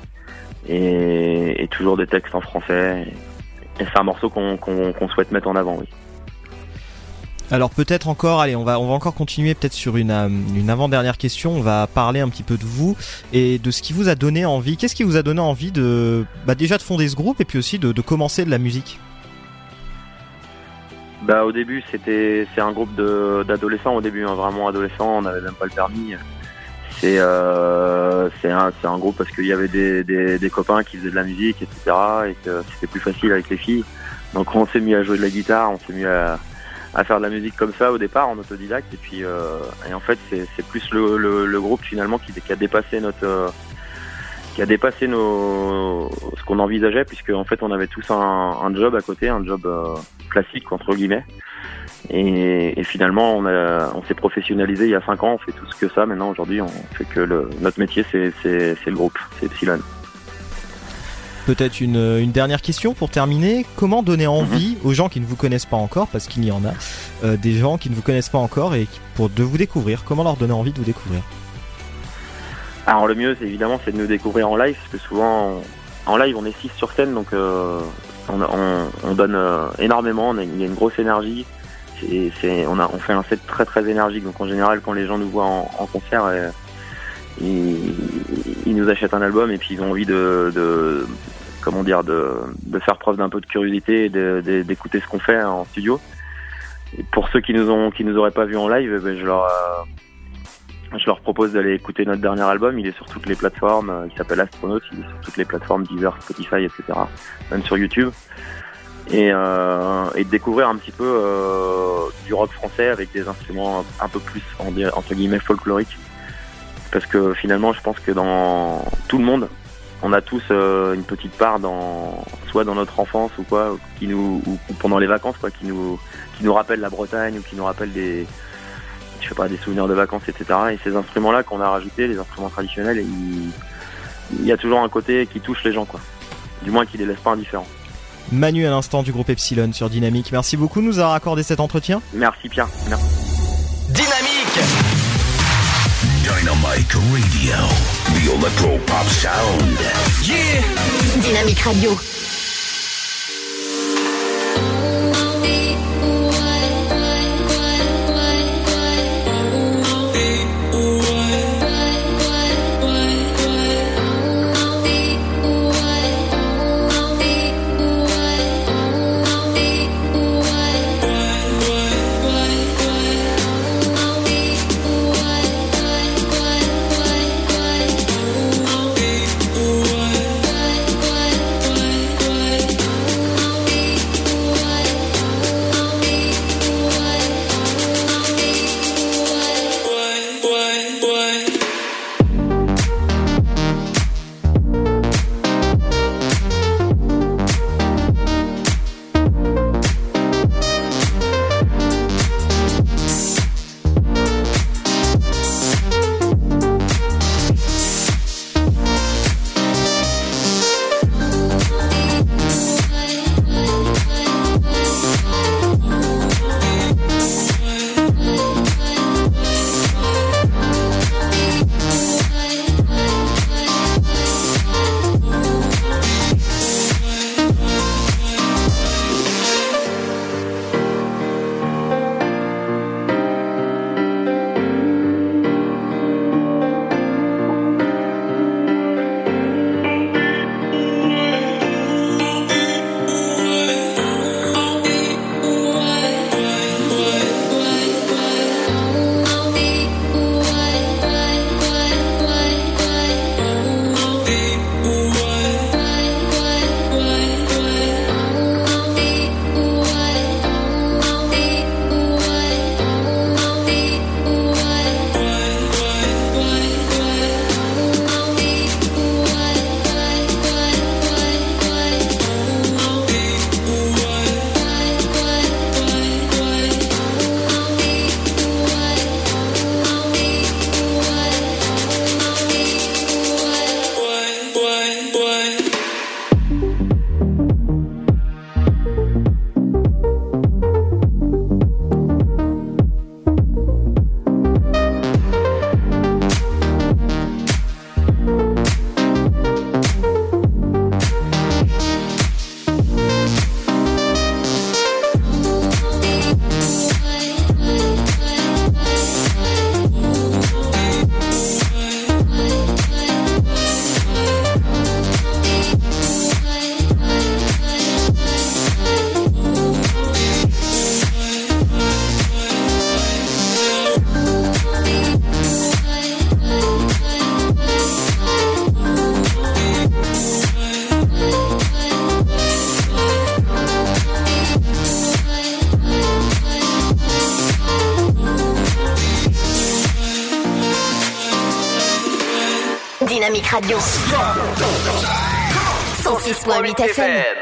Speaker 21: Et, et toujours des textes en français. Et c'est un morceau qu'on qu'on- qu'on souhaite mettre en avant, oui.
Speaker 20: Alors peut-être encore, allez, on va, on va encore continuer peut-être sur une, euh, une avant-dernière question. On va parler un petit peu de vous et de ce qui vous a donné envie. Qu'est-ce qui vous a donné envie de, bah déjà de fonder ce groupe et puis aussi de, de commencer de la musique?
Speaker 21: Bah au début c'était c'est un groupe de d'adolescents au début hein, vraiment adolescents on n'avait même pas le permis. C'est euh, c'est un un groupe parce qu'il y avait des, des des copains qui faisaient de la musique etc et que c'était plus facile avec les filles. Donc on s'est mis à jouer de la guitare on s'est mis à à faire de la musique comme ça au départ en autodidacte et puis euh, et en fait c'est plus le, le le groupe finalement qui qui a dépassé notre qui a dépassé nos ce qu'on envisageait puisque en fait on avait tous un, un job à côté un job euh, classique entre guillemets et, et finalement on a on s'est professionnalisé il y a cinq ans on fait tout ce que ça maintenant aujourd'hui on fait que le, notre métier c'est c'est c'est le groupe c'est Epsilon
Speaker 20: Peut-être une, une dernière question pour terminer. Comment donner envie aux gens qui ne vous connaissent pas encore, parce qu'il y en a, euh, des gens qui ne vous connaissent pas encore et qui- pour de vous découvrir. Comment leur donner envie de vous découvrir?
Speaker 21: Alors le mieux, c'est évidemment, c'est de nous découvrir en live, parce que souvent, en live, on est six sur scène, donc euh, on, on- on donne euh, énormément. Il y a une grosse énergie. On, a, on fait un set très très énergique. Donc en général, quand les gens nous voient en, en concert, euh, ils, ils nous achètent un album et puis ils ont envie de, de comment dire, de, de faire preuve d'un peu de curiosité et d'écouter ce qu'on fait en studio. Pour ceux qui nous ont qui nous auraient pas vu en live, eh ben, je leur euh, je leur propose d'aller écouter notre dernier album. Il est sur toutes les plateformes. Il s'appelle Astronaut. Il est sur toutes les plateformes Deezer, Spotify, etc. Même sur YouTube. Et, euh, et de découvrir un petit peu euh, du rock français avec des instruments un, peu plus entre guillemets folkloriques. Parce que finalement, je pense que dans tout le monde, on a tous euh, une petite part dans soit dans notre enfance ou quoi, qui nous ou, ou pendant les vacances quoi, qui nous qui nous rappelle la Bretagne ou qui nous rappelle des je sais pas, des souvenirs de vacances, etc. Et ces instruments-là qu'on a rajoutés, les instruments traditionnels, il, y a toujours un côté qui touche les gens, quoi. Du moins qui les laisse pas indifférents.
Speaker 20: Manu à l'instant du groupe Epsilon sur Dynamique. Merci beaucoup de nous avoir accordé cet entretien.
Speaker 21: Merci Pierre. Merci.
Speaker 11: Dynamique
Speaker 5: Dynamite Radio. The Electro Pop Sound.
Speaker 11: Yeah
Speaker 1: Dynamique Radio. Radio. 106.8 FM.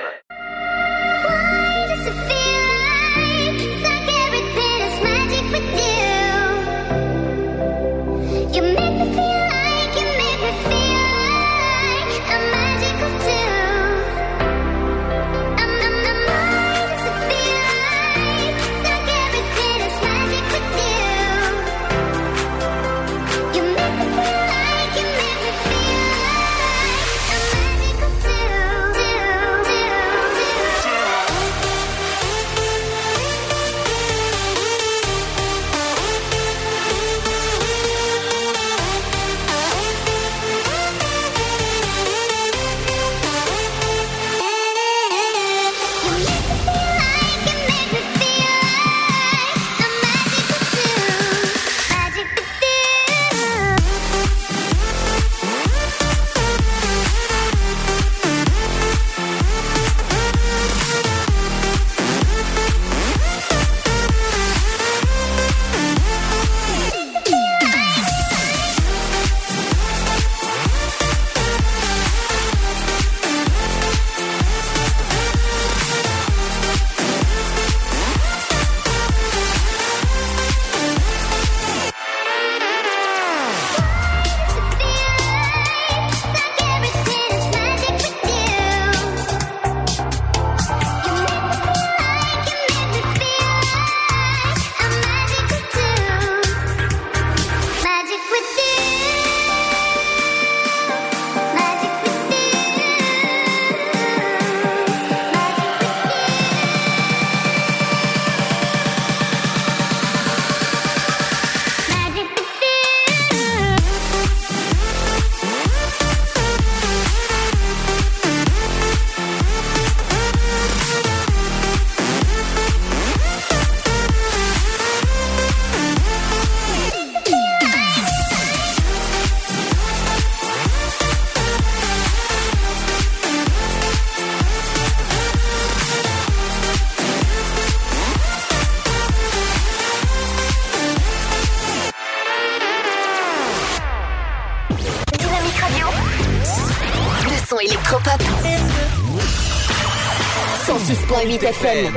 Speaker 1: 106.8 FM.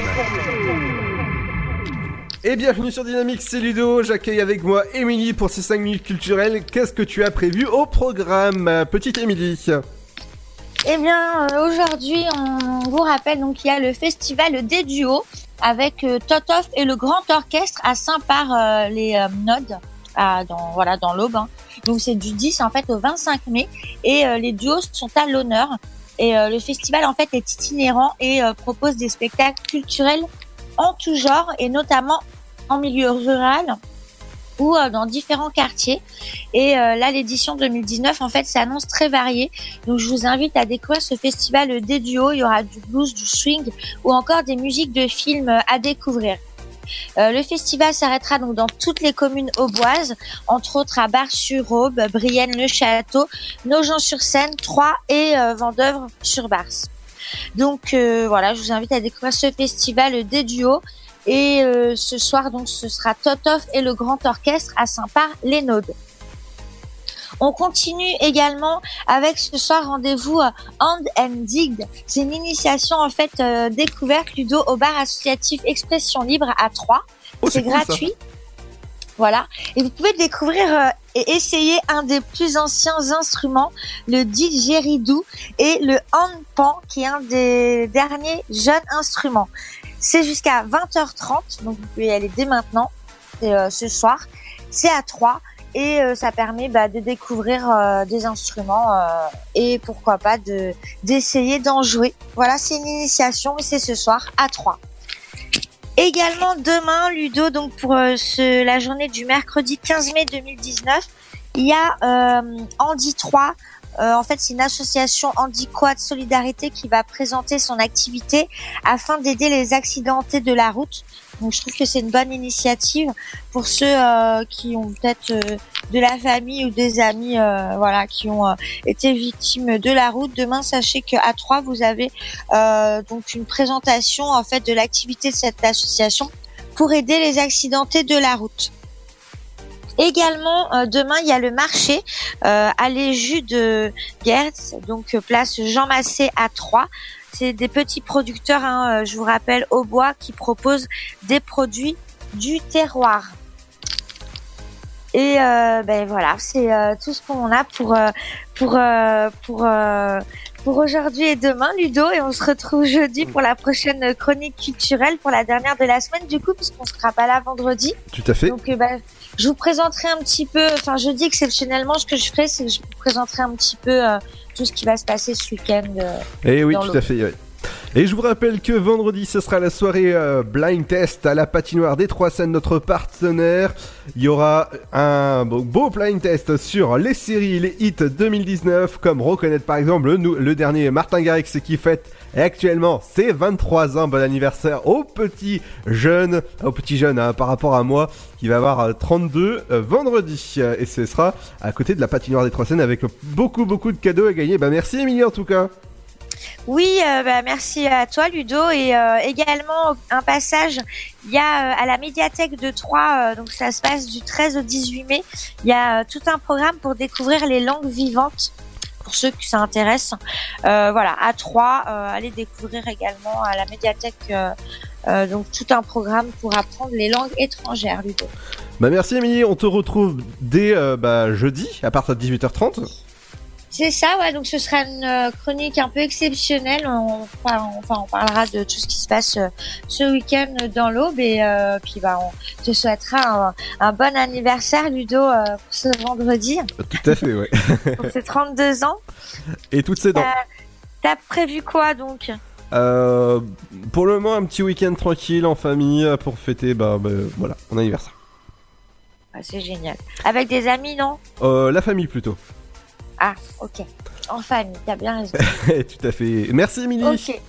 Speaker 6: Et bienvenue sur Dynamique, c'est Ludo. J'accueille avec moi Émilie pour ces 5 minutes culturelles. Qu'est-ce que tu as prévu au programme, petite Émilie?
Speaker 22: Eh bien, euh, aujourd'hui, on vous rappelle donc qu'il y a le festival des duos avec euh, Totoff et le Grand Orchestre à Saint-Par-les-Nodes, à dans voilà dans l'Aube. hein. Donc c'est du 10 en fait au 25 mai et euh, les duos sont à l'honneur. Et euh, le festival en fait est itinérant et euh, propose des spectacles culturels en tout genre et notamment en milieu rural ou euh, dans différents quartiers. Et là, l'édition 2019, en fait, s'annonce très variée. Donc, je vous invite à découvrir ce festival des duos. Il y aura du blues, du swing ou encore des musiques de films à découvrir. Euh, le festival s'arrêtera donc dans toutes les communes auboises, entre autres à Bar-sur-Aube, Brienne-le-Château, Nogent-sur-Seine, Troyes et euh, Vendeuvre-sur-Barse. Donc euh, voilà, je vous invite à découvrir ce festival des duos. Et euh, ce soir, donc, ce sera Totoff et le Grand Orchestre à Saint-Par-les-Naudes. On continue également avec ce soir rendez-vous Hand and Dig. C'est une initiation en fait euh, découverte Ludo au bar associatif Expression Libre à Troyes.
Speaker 6: Oh,
Speaker 22: c'est
Speaker 6: ça.
Speaker 22: gratuit. Voilà. Et vous pouvez découvrir euh, et essayer un des plus anciens instruments, le didgeridoo et le handpan, qui est un des derniers jeunes instruments. C'est jusqu'à 20h30, donc vous pouvez y aller dès maintenant, et, euh, ce soir. C'est à 3 et euh, ça permet bah, de découvrir euh, des instruments euh, et pourquoi pas de d'essayer d'en jouer. Voilà, c'est une initiation et c'est ce soir à 3. Également demain, Ludo, donc pour la journée du mercredi 15 mai 2019, il y a Andy 3. Euh, en fait, c'est une association Andy Quad Solidarité qui va présenter son activité afin d'aider les accidentés de la route. Donc, je trouve que c'est une bonne initiative pour ceux euh, qui ont peut-être euh, de la famille ou des amis, euh, voilà, qui ont euh, été victimes de la route. Demain, sachez qu'à 3 vous avez euh, donc une présentation en fait de l'activité de cette association pour aider les accidentés de la route. Également, euh, demain, il y a le marché euh, à les jus de Gertz, donc euh, place Jean Massé à 3. C'est des petits producteurs, hein, euh, je vous rappelle, au bois, qui proposent des produits du terroir. Et euh, ben voilà, c'est euh, tout ce qu'on a pour pour pour pour aujourd'hui et demain, Ludo, et on se retrouve jeudi pour la prochaine chronique culturelle, pour la dernière de la semaine, du coup, puisqu'on sera pas là vendredi.
Speaker 6: Tout à fait.
Speaker 22: Donc, bah, je vous présenterai un petit peu, enfin, jeudi exceptionnellement, ce que je ferai, c'est que je vous présenterai un petit peu euh, tout ce qui va se passer ce week-end. euh,
Speaker 6: Et Eh oui, tout à fait. Et je vous rappelle que vendredi, ce sera la soirée euh, blind test à la patinoire des Trois Scènes, notre partenaire. Il y aura un beau, beau blind test sur les séries, les hits 2019, comme reconnaître par exemple le, le dernier Martin Garrix qui fête actuellement ses 23 ans. Bon anniversaire au petit jeune, au petit jeune hein, par rapport à moi, qui va avoir euh, 32 euh, vendredi. Euh, Et ce sera à côté de la patinoire des Trois Scènes avec beaucoup beaucoup de cadeaux à gagner. Bah merci Émilie en tout cas.
Speaker 22: Oui, euh, bah, merci à toi Ludo et euh, également un passage. Il y a euh, à la médiathèque de Troyes, euh, donc ça se passe du 13 au 18 mai. Il y a euh, tout un programme pour découvrir les langues vivantes. Pour ceux que ça intéresse, Euh, voilà, à Troyes, euh, allez découvrir également à la médiathèque euh, donc tout un programme pour apprendre les langues étrangères, Ludo.
Speaker 6: Bah merci Émilie, on te retrouve dès bah, jeudi à partir de 18h30.
Speaker 22: C'est ça, ouais. Donc ce sera une euh, chronique un peu exceptionnelle. On, enfin, on- parlera de tout ce qui se passe euh, ce week-end dans l'Aube et euh, puis bah on te souhaitera un, un bon anniversaire, Ludo, euh, pour ce vendredi.
Speaker 6: Tout à fait, ouais.
Speaker 22: Pour ses 32 ans.
Speaker 6: Et toutes ses dents.
Speaker 22: Euh, T'as prévu quoi donc?
Speaker 6: Euh, pour le moment, un petit week-end tranquille en famille pour fêter bah, bah, voilà, mon anniversaire.
Speaker 22: Ah, C'est génial. Avec des amis, non?
Speaker 6: Euh, la famille plutôt.
Speaker 22: Ah, ok. En famille, t'as bien raison. *laughs*
Speaker 6: Tout à fait. Merci Émilie.
Speaker 22: Ok.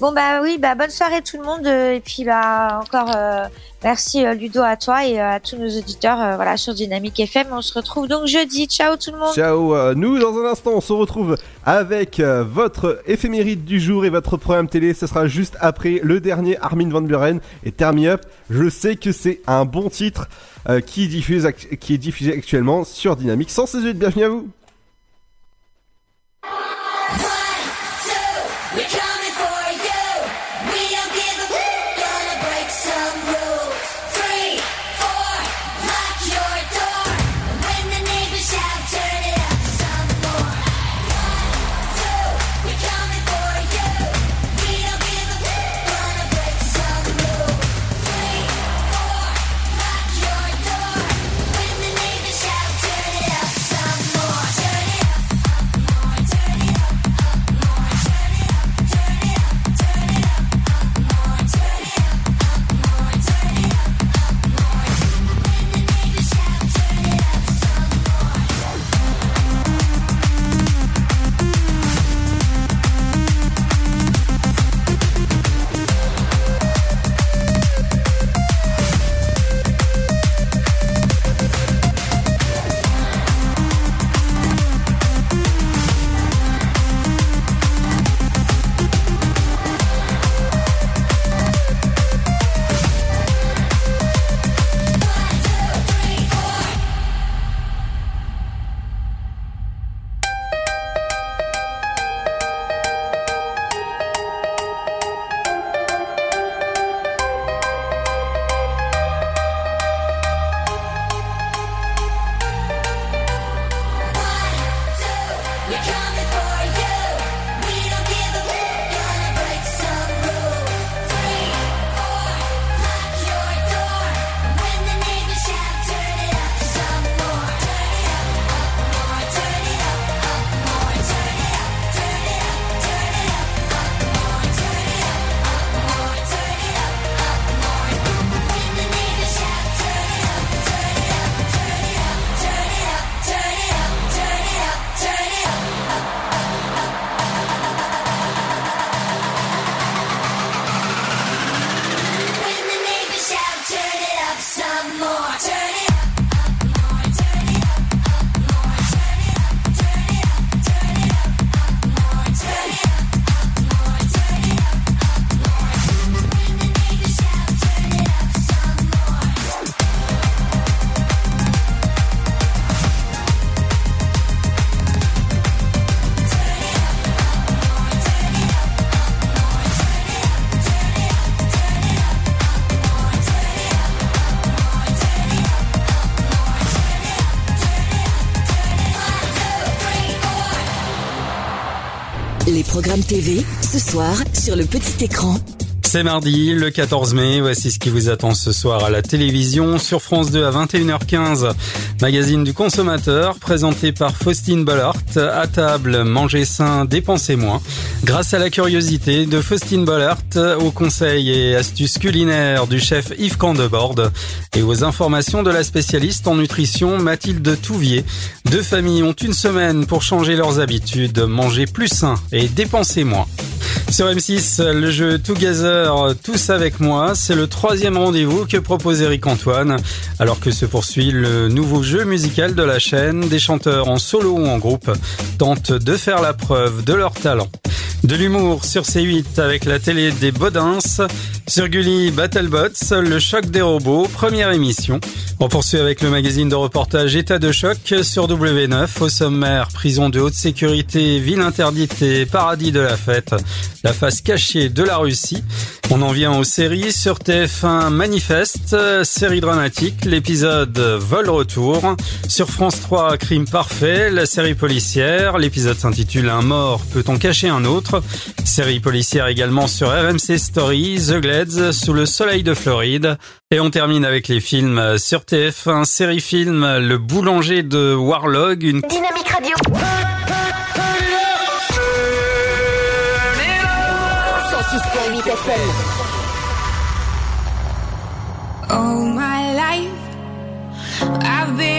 Speaker 22: Bon bah oui, bah bonne soirée tout le monde et puis bah encore euh, merci euh, Ludo à toi et euh, à tous nos auditeurs euh, voilà sur Dynamique FM. On se retrouve donc jeudi. Ciao tout le monde.
Speaker 6: Ciao, nous dans un instant on se retrouve avec euh, votre éphéméride du jour et votre programme télé, ce sera juste après le dernier Armin Van Buren et Turn Me Up. Je sais que c'est un bon titre qui, diffuse act- qui est diffusé actuellement sur Dynamique 168, bienvenue à vous
Speaker 23: Les programmes TV, ce soir, sur le petit écran.
Speaker 24: C'est mardi, le 14 mai. Voici ce qui vous attend ce soir à la télévision sur France 2 à 21h15. Magazine du consommateur présenté par Faustine Bollard. À table, mangez sain, dépensez moins. Grâce à la curiosité de Faustine Bollard, aux conseils et astuces culinaires du chef Yves Candebord et aux informations de la spécialiste en nutrition Mathilde Touvier. Deux familles ont une semaine pour changer leurs habitudes, manger plus sain et dépenser moins. Sur M6, le jeu Together, tous avec moi, c'est le troisième rendez-vous que propose Eric Antoine, alors que se poursuit le nouveau jeu musical de la chaîne. Des chanteurs en solo ou en groupe tentent de faire la preuve de leur talent. De l'humour sur C8 avec la télé des Bodins. Sur Gulli, Battlebots, le choc des robots, première émission. On poursuit avec le magazine de reportage État de choc sur W9. Au sommaire, prison de haute sécurité, ville interdite et paradis de la fête. La face cachée de la Russie. On en vient aux séries sur TF1 Manifeste, série dramatique, l'épisode Vol retour. Sur France 3 Crime parfait, la série policière. L'épisode s'intitule Un mort, peut-on cacher un autre? Série policière également sur RMC Story, The Glades, Sous le soleil de Floride. Et on termine avec les films sur TF1, série film Le boulanger de Warlog, une
Speaker 14: Dynamique Radio. 106.8 FM.
Speaker 25: All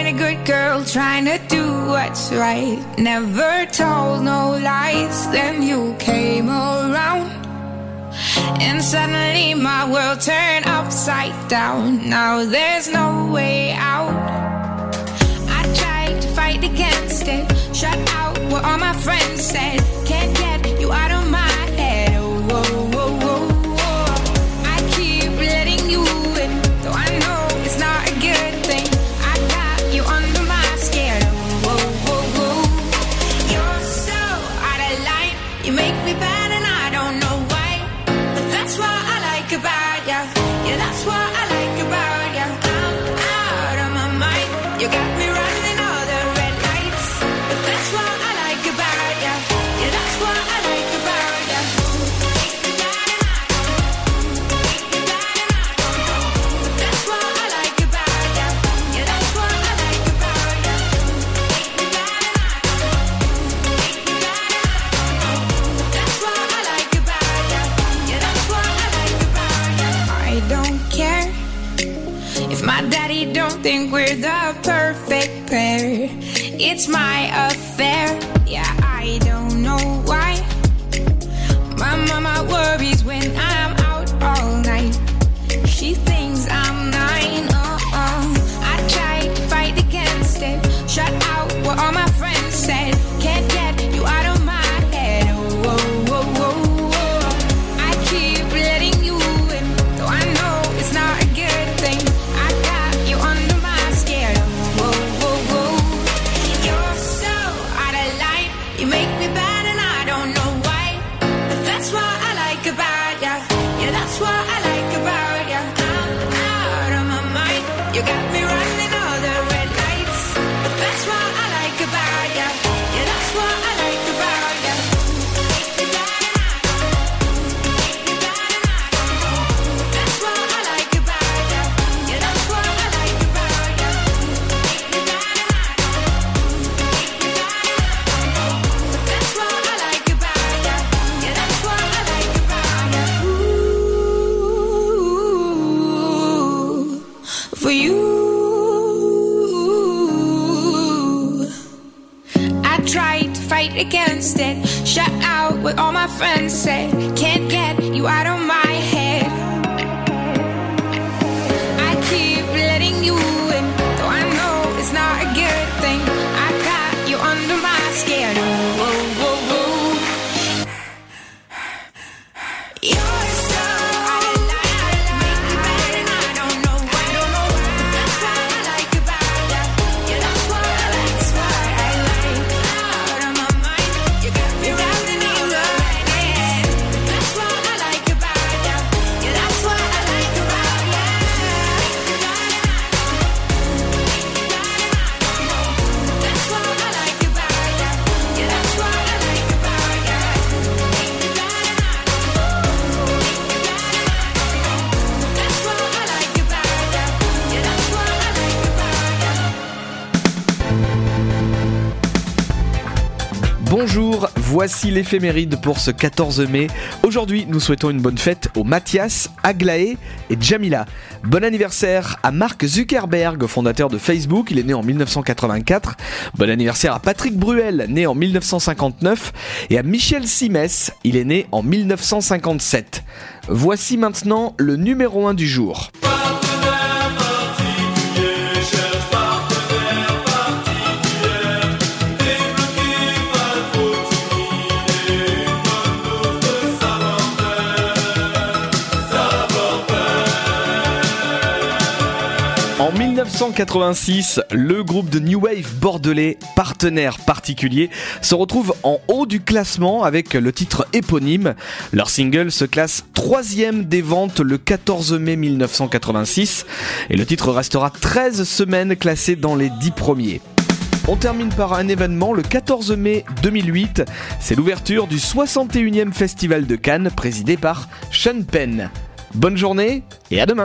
Speaker 25: been a good girl trying to do what's right. Never told no lies. Then you came around, and suddenly my world turned upside down. Now there's no way out. I tried to fight against it, shut out what all my friends said. Can't get you out of my It's my friends say Can't get you out of
Speaker 13: Bonjour, voici l'éphéméride pour ce 14 mai. Aujourd'hui, nous souhaitons une bonne fête aux Mathias, Aglaé et Jamila. Bon anniversaire à Mark Zuckerberg, fondateur de Facebook, il est né en 1984. Bon anniversaire à Patrick Bruel, né en 1959. Et à Michel Simès, il est né en 1957. Voici maintenant le numéro 1 du jour. 1986, le groupe de New Wave bordelais, partenaire particulier, se retrouve en haut du classement avec le titre éponyme. Leur single se classe troisième des ventes le 14 mai 1986 et le titre restera 13 semaines classé dans les 10 premiers. On termine par un événement le 14 mai 2008. C'est l'ouverture du 61e Festival de Cannes présidé par Sean Penn. Bonne journée et à demain.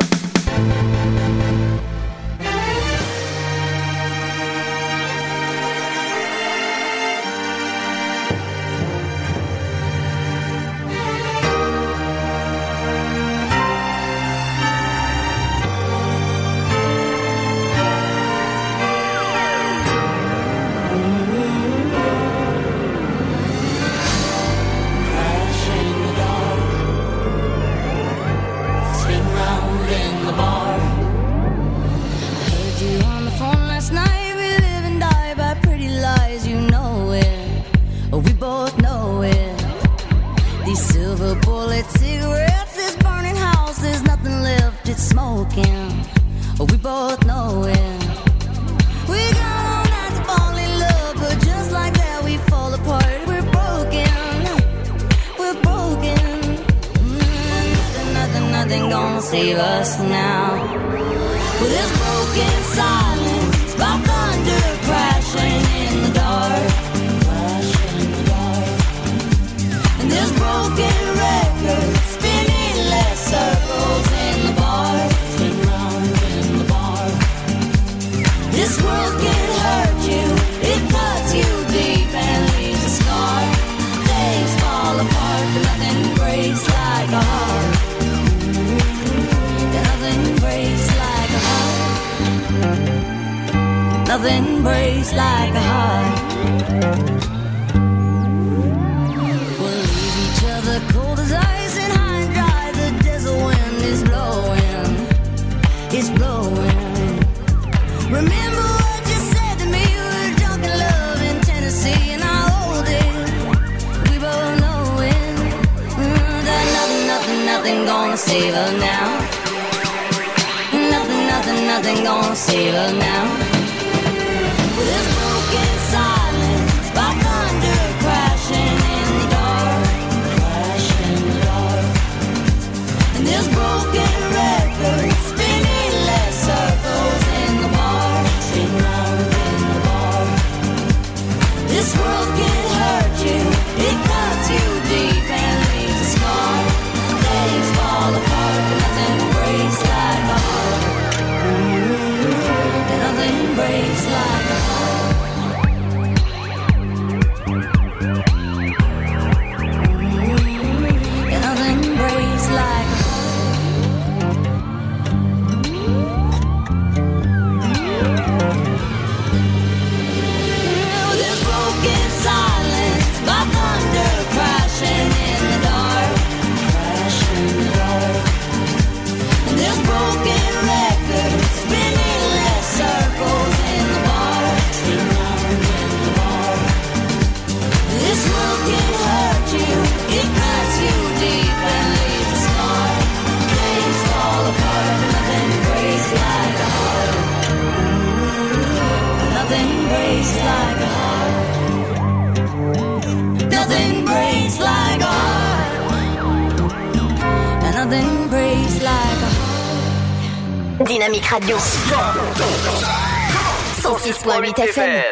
Speaker 14: Radio. 106.8 FM.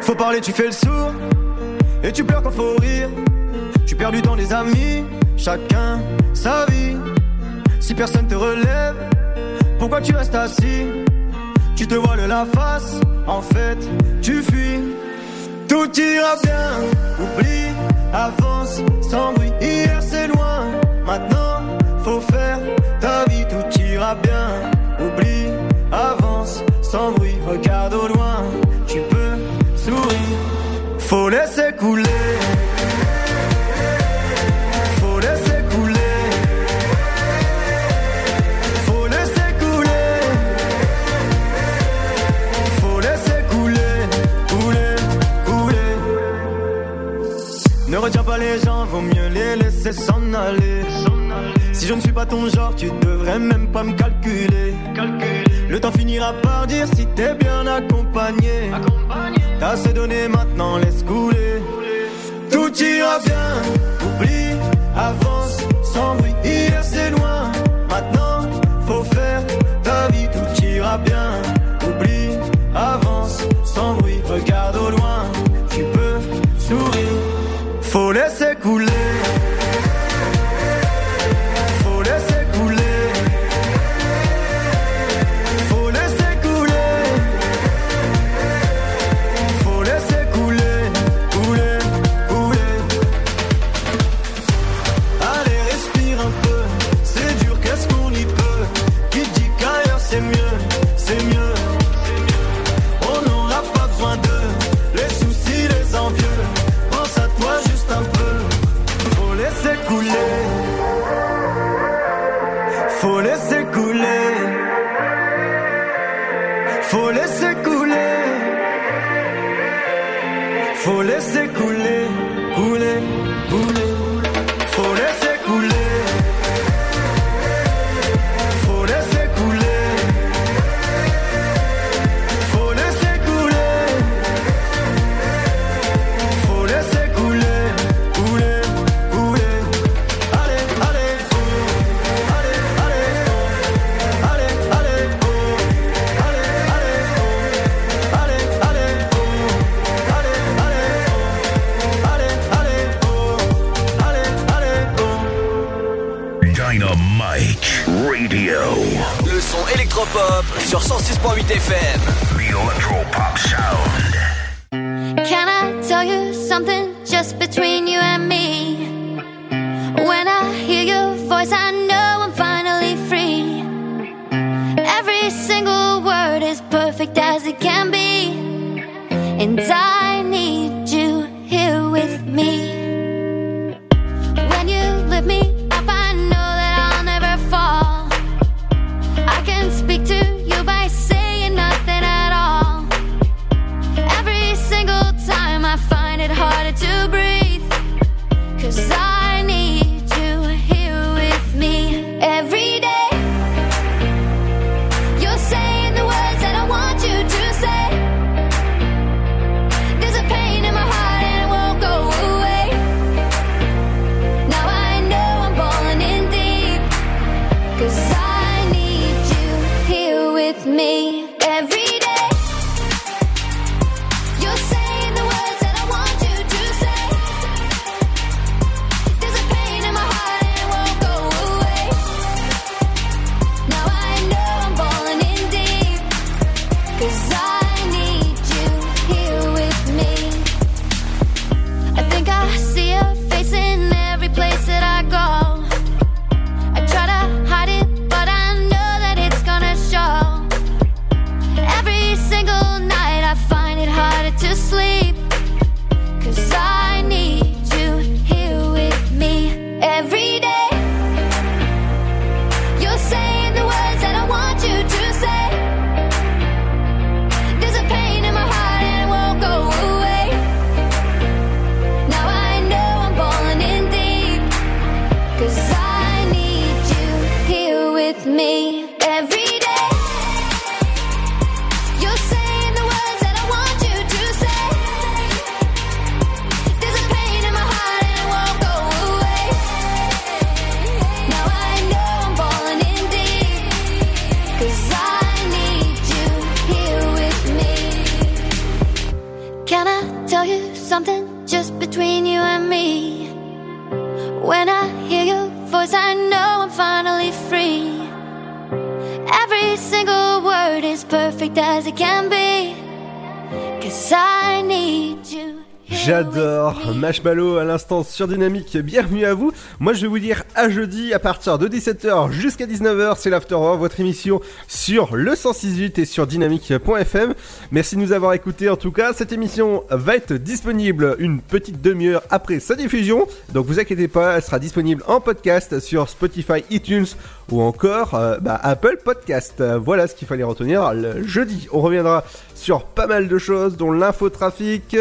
Speaker 26: Faut parler, tu fais le sourd. Et tu pleures quand faut rire. Tu perds du temps des amis, chacun sa vie. Si personne te relève,
Speaker 27: pourquoi tu restes assis? Tu te voiles la face, en fait, tu fuis. Tout ira bien, oublie avance sans bruit. Hier c'est loin, maintenant faut faire ta vie, tout ira bien. Oublie, avance sans bruit, regarde au loin, tu peux sourire. Faut laisser couler. retiens pas les gens, vaut mieux les laisser s'en aller. Si je ne suis pas ton genre, tu devrais même pas me calculer. Le temps finira par dire si t'es bien accompagné. T'as assez donné maintenant, laisse couler. Tout ira bien, oublie
Speaker 4: avant. Electropop sur 106.8 FM.
Speaker 5: Electropop Sound.
Speaker 13: Can I tell you something just between you and me? When I hear your voice, I know I'm finally free. Every single word is perfect as it can be. And I
Speaker 3: Ballot à l'instant sur Dynamique, bienvenue à vous. Moi je vais vous dire à jeudi à partir de 17h jusqu'à 19h, c'est l'After votre émission sur le 168 et sur dynamique.fm. Merci de nous avoir écoutés en tout cas, cette émission va être disponible une petite demi-heure après sa diffusion, donc vous inquiétez pas, elle sera disponible en podcast sur Spotify, iTunes ou encore euh, bah, Apple Podcast. Voilà ce qu'il fallait retenir le jeudi. On reviendra sur pas mal de choses, dont l'infotrafic,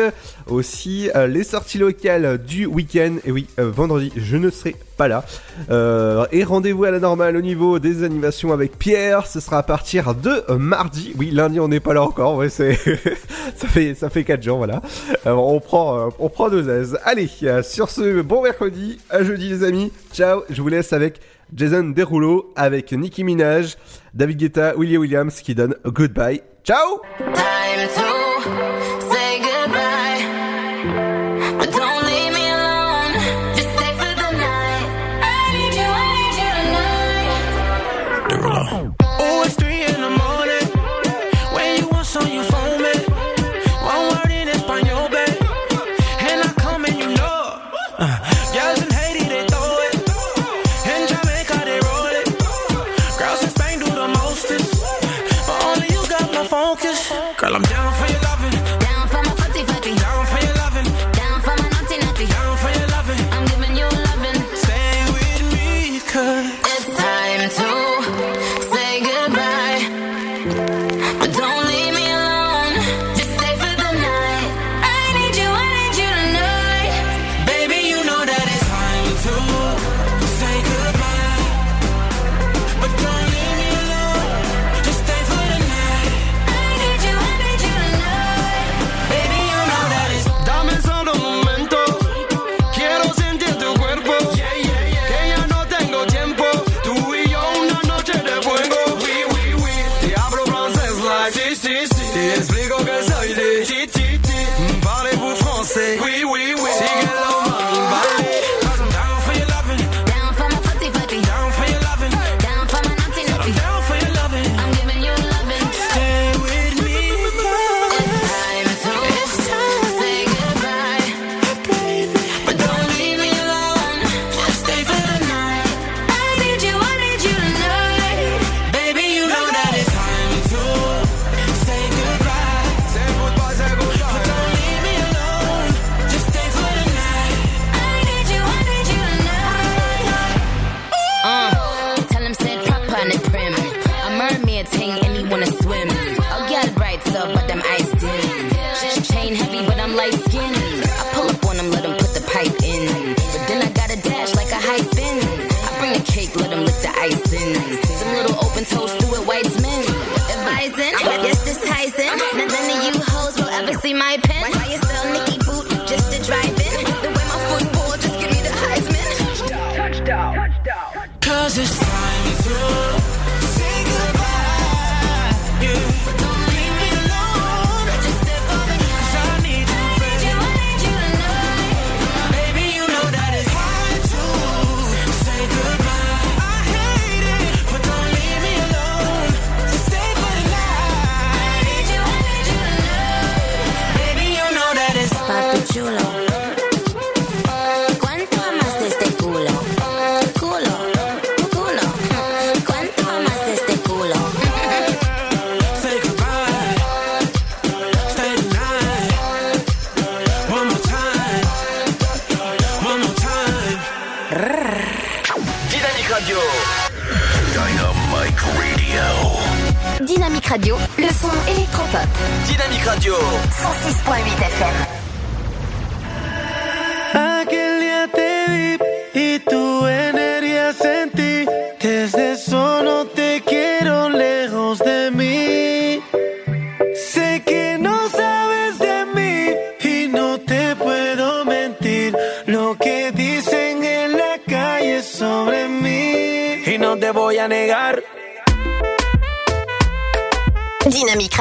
Speaker 3: aussi euh, les sorties locales du week-end. Et oui, euh, vendredi, je ne serai pas là. Euh, et rendez-vous à la normale au niveau des animations avec Pierre. Ce sera à partir de mardi. Oui, lundi, on n'est pas là encore. Ouais, c'est *laughs* ça fait ça fait quatre jours, voilà. on prend on prend deux aises. Allez, sur ce bon mercredi, à jeudi les amis. Ciao. Je vous laisse avec Jason Derulo avec Nicki Minaj. David Guetta, Willie Williams qui donne goodbye. Ciao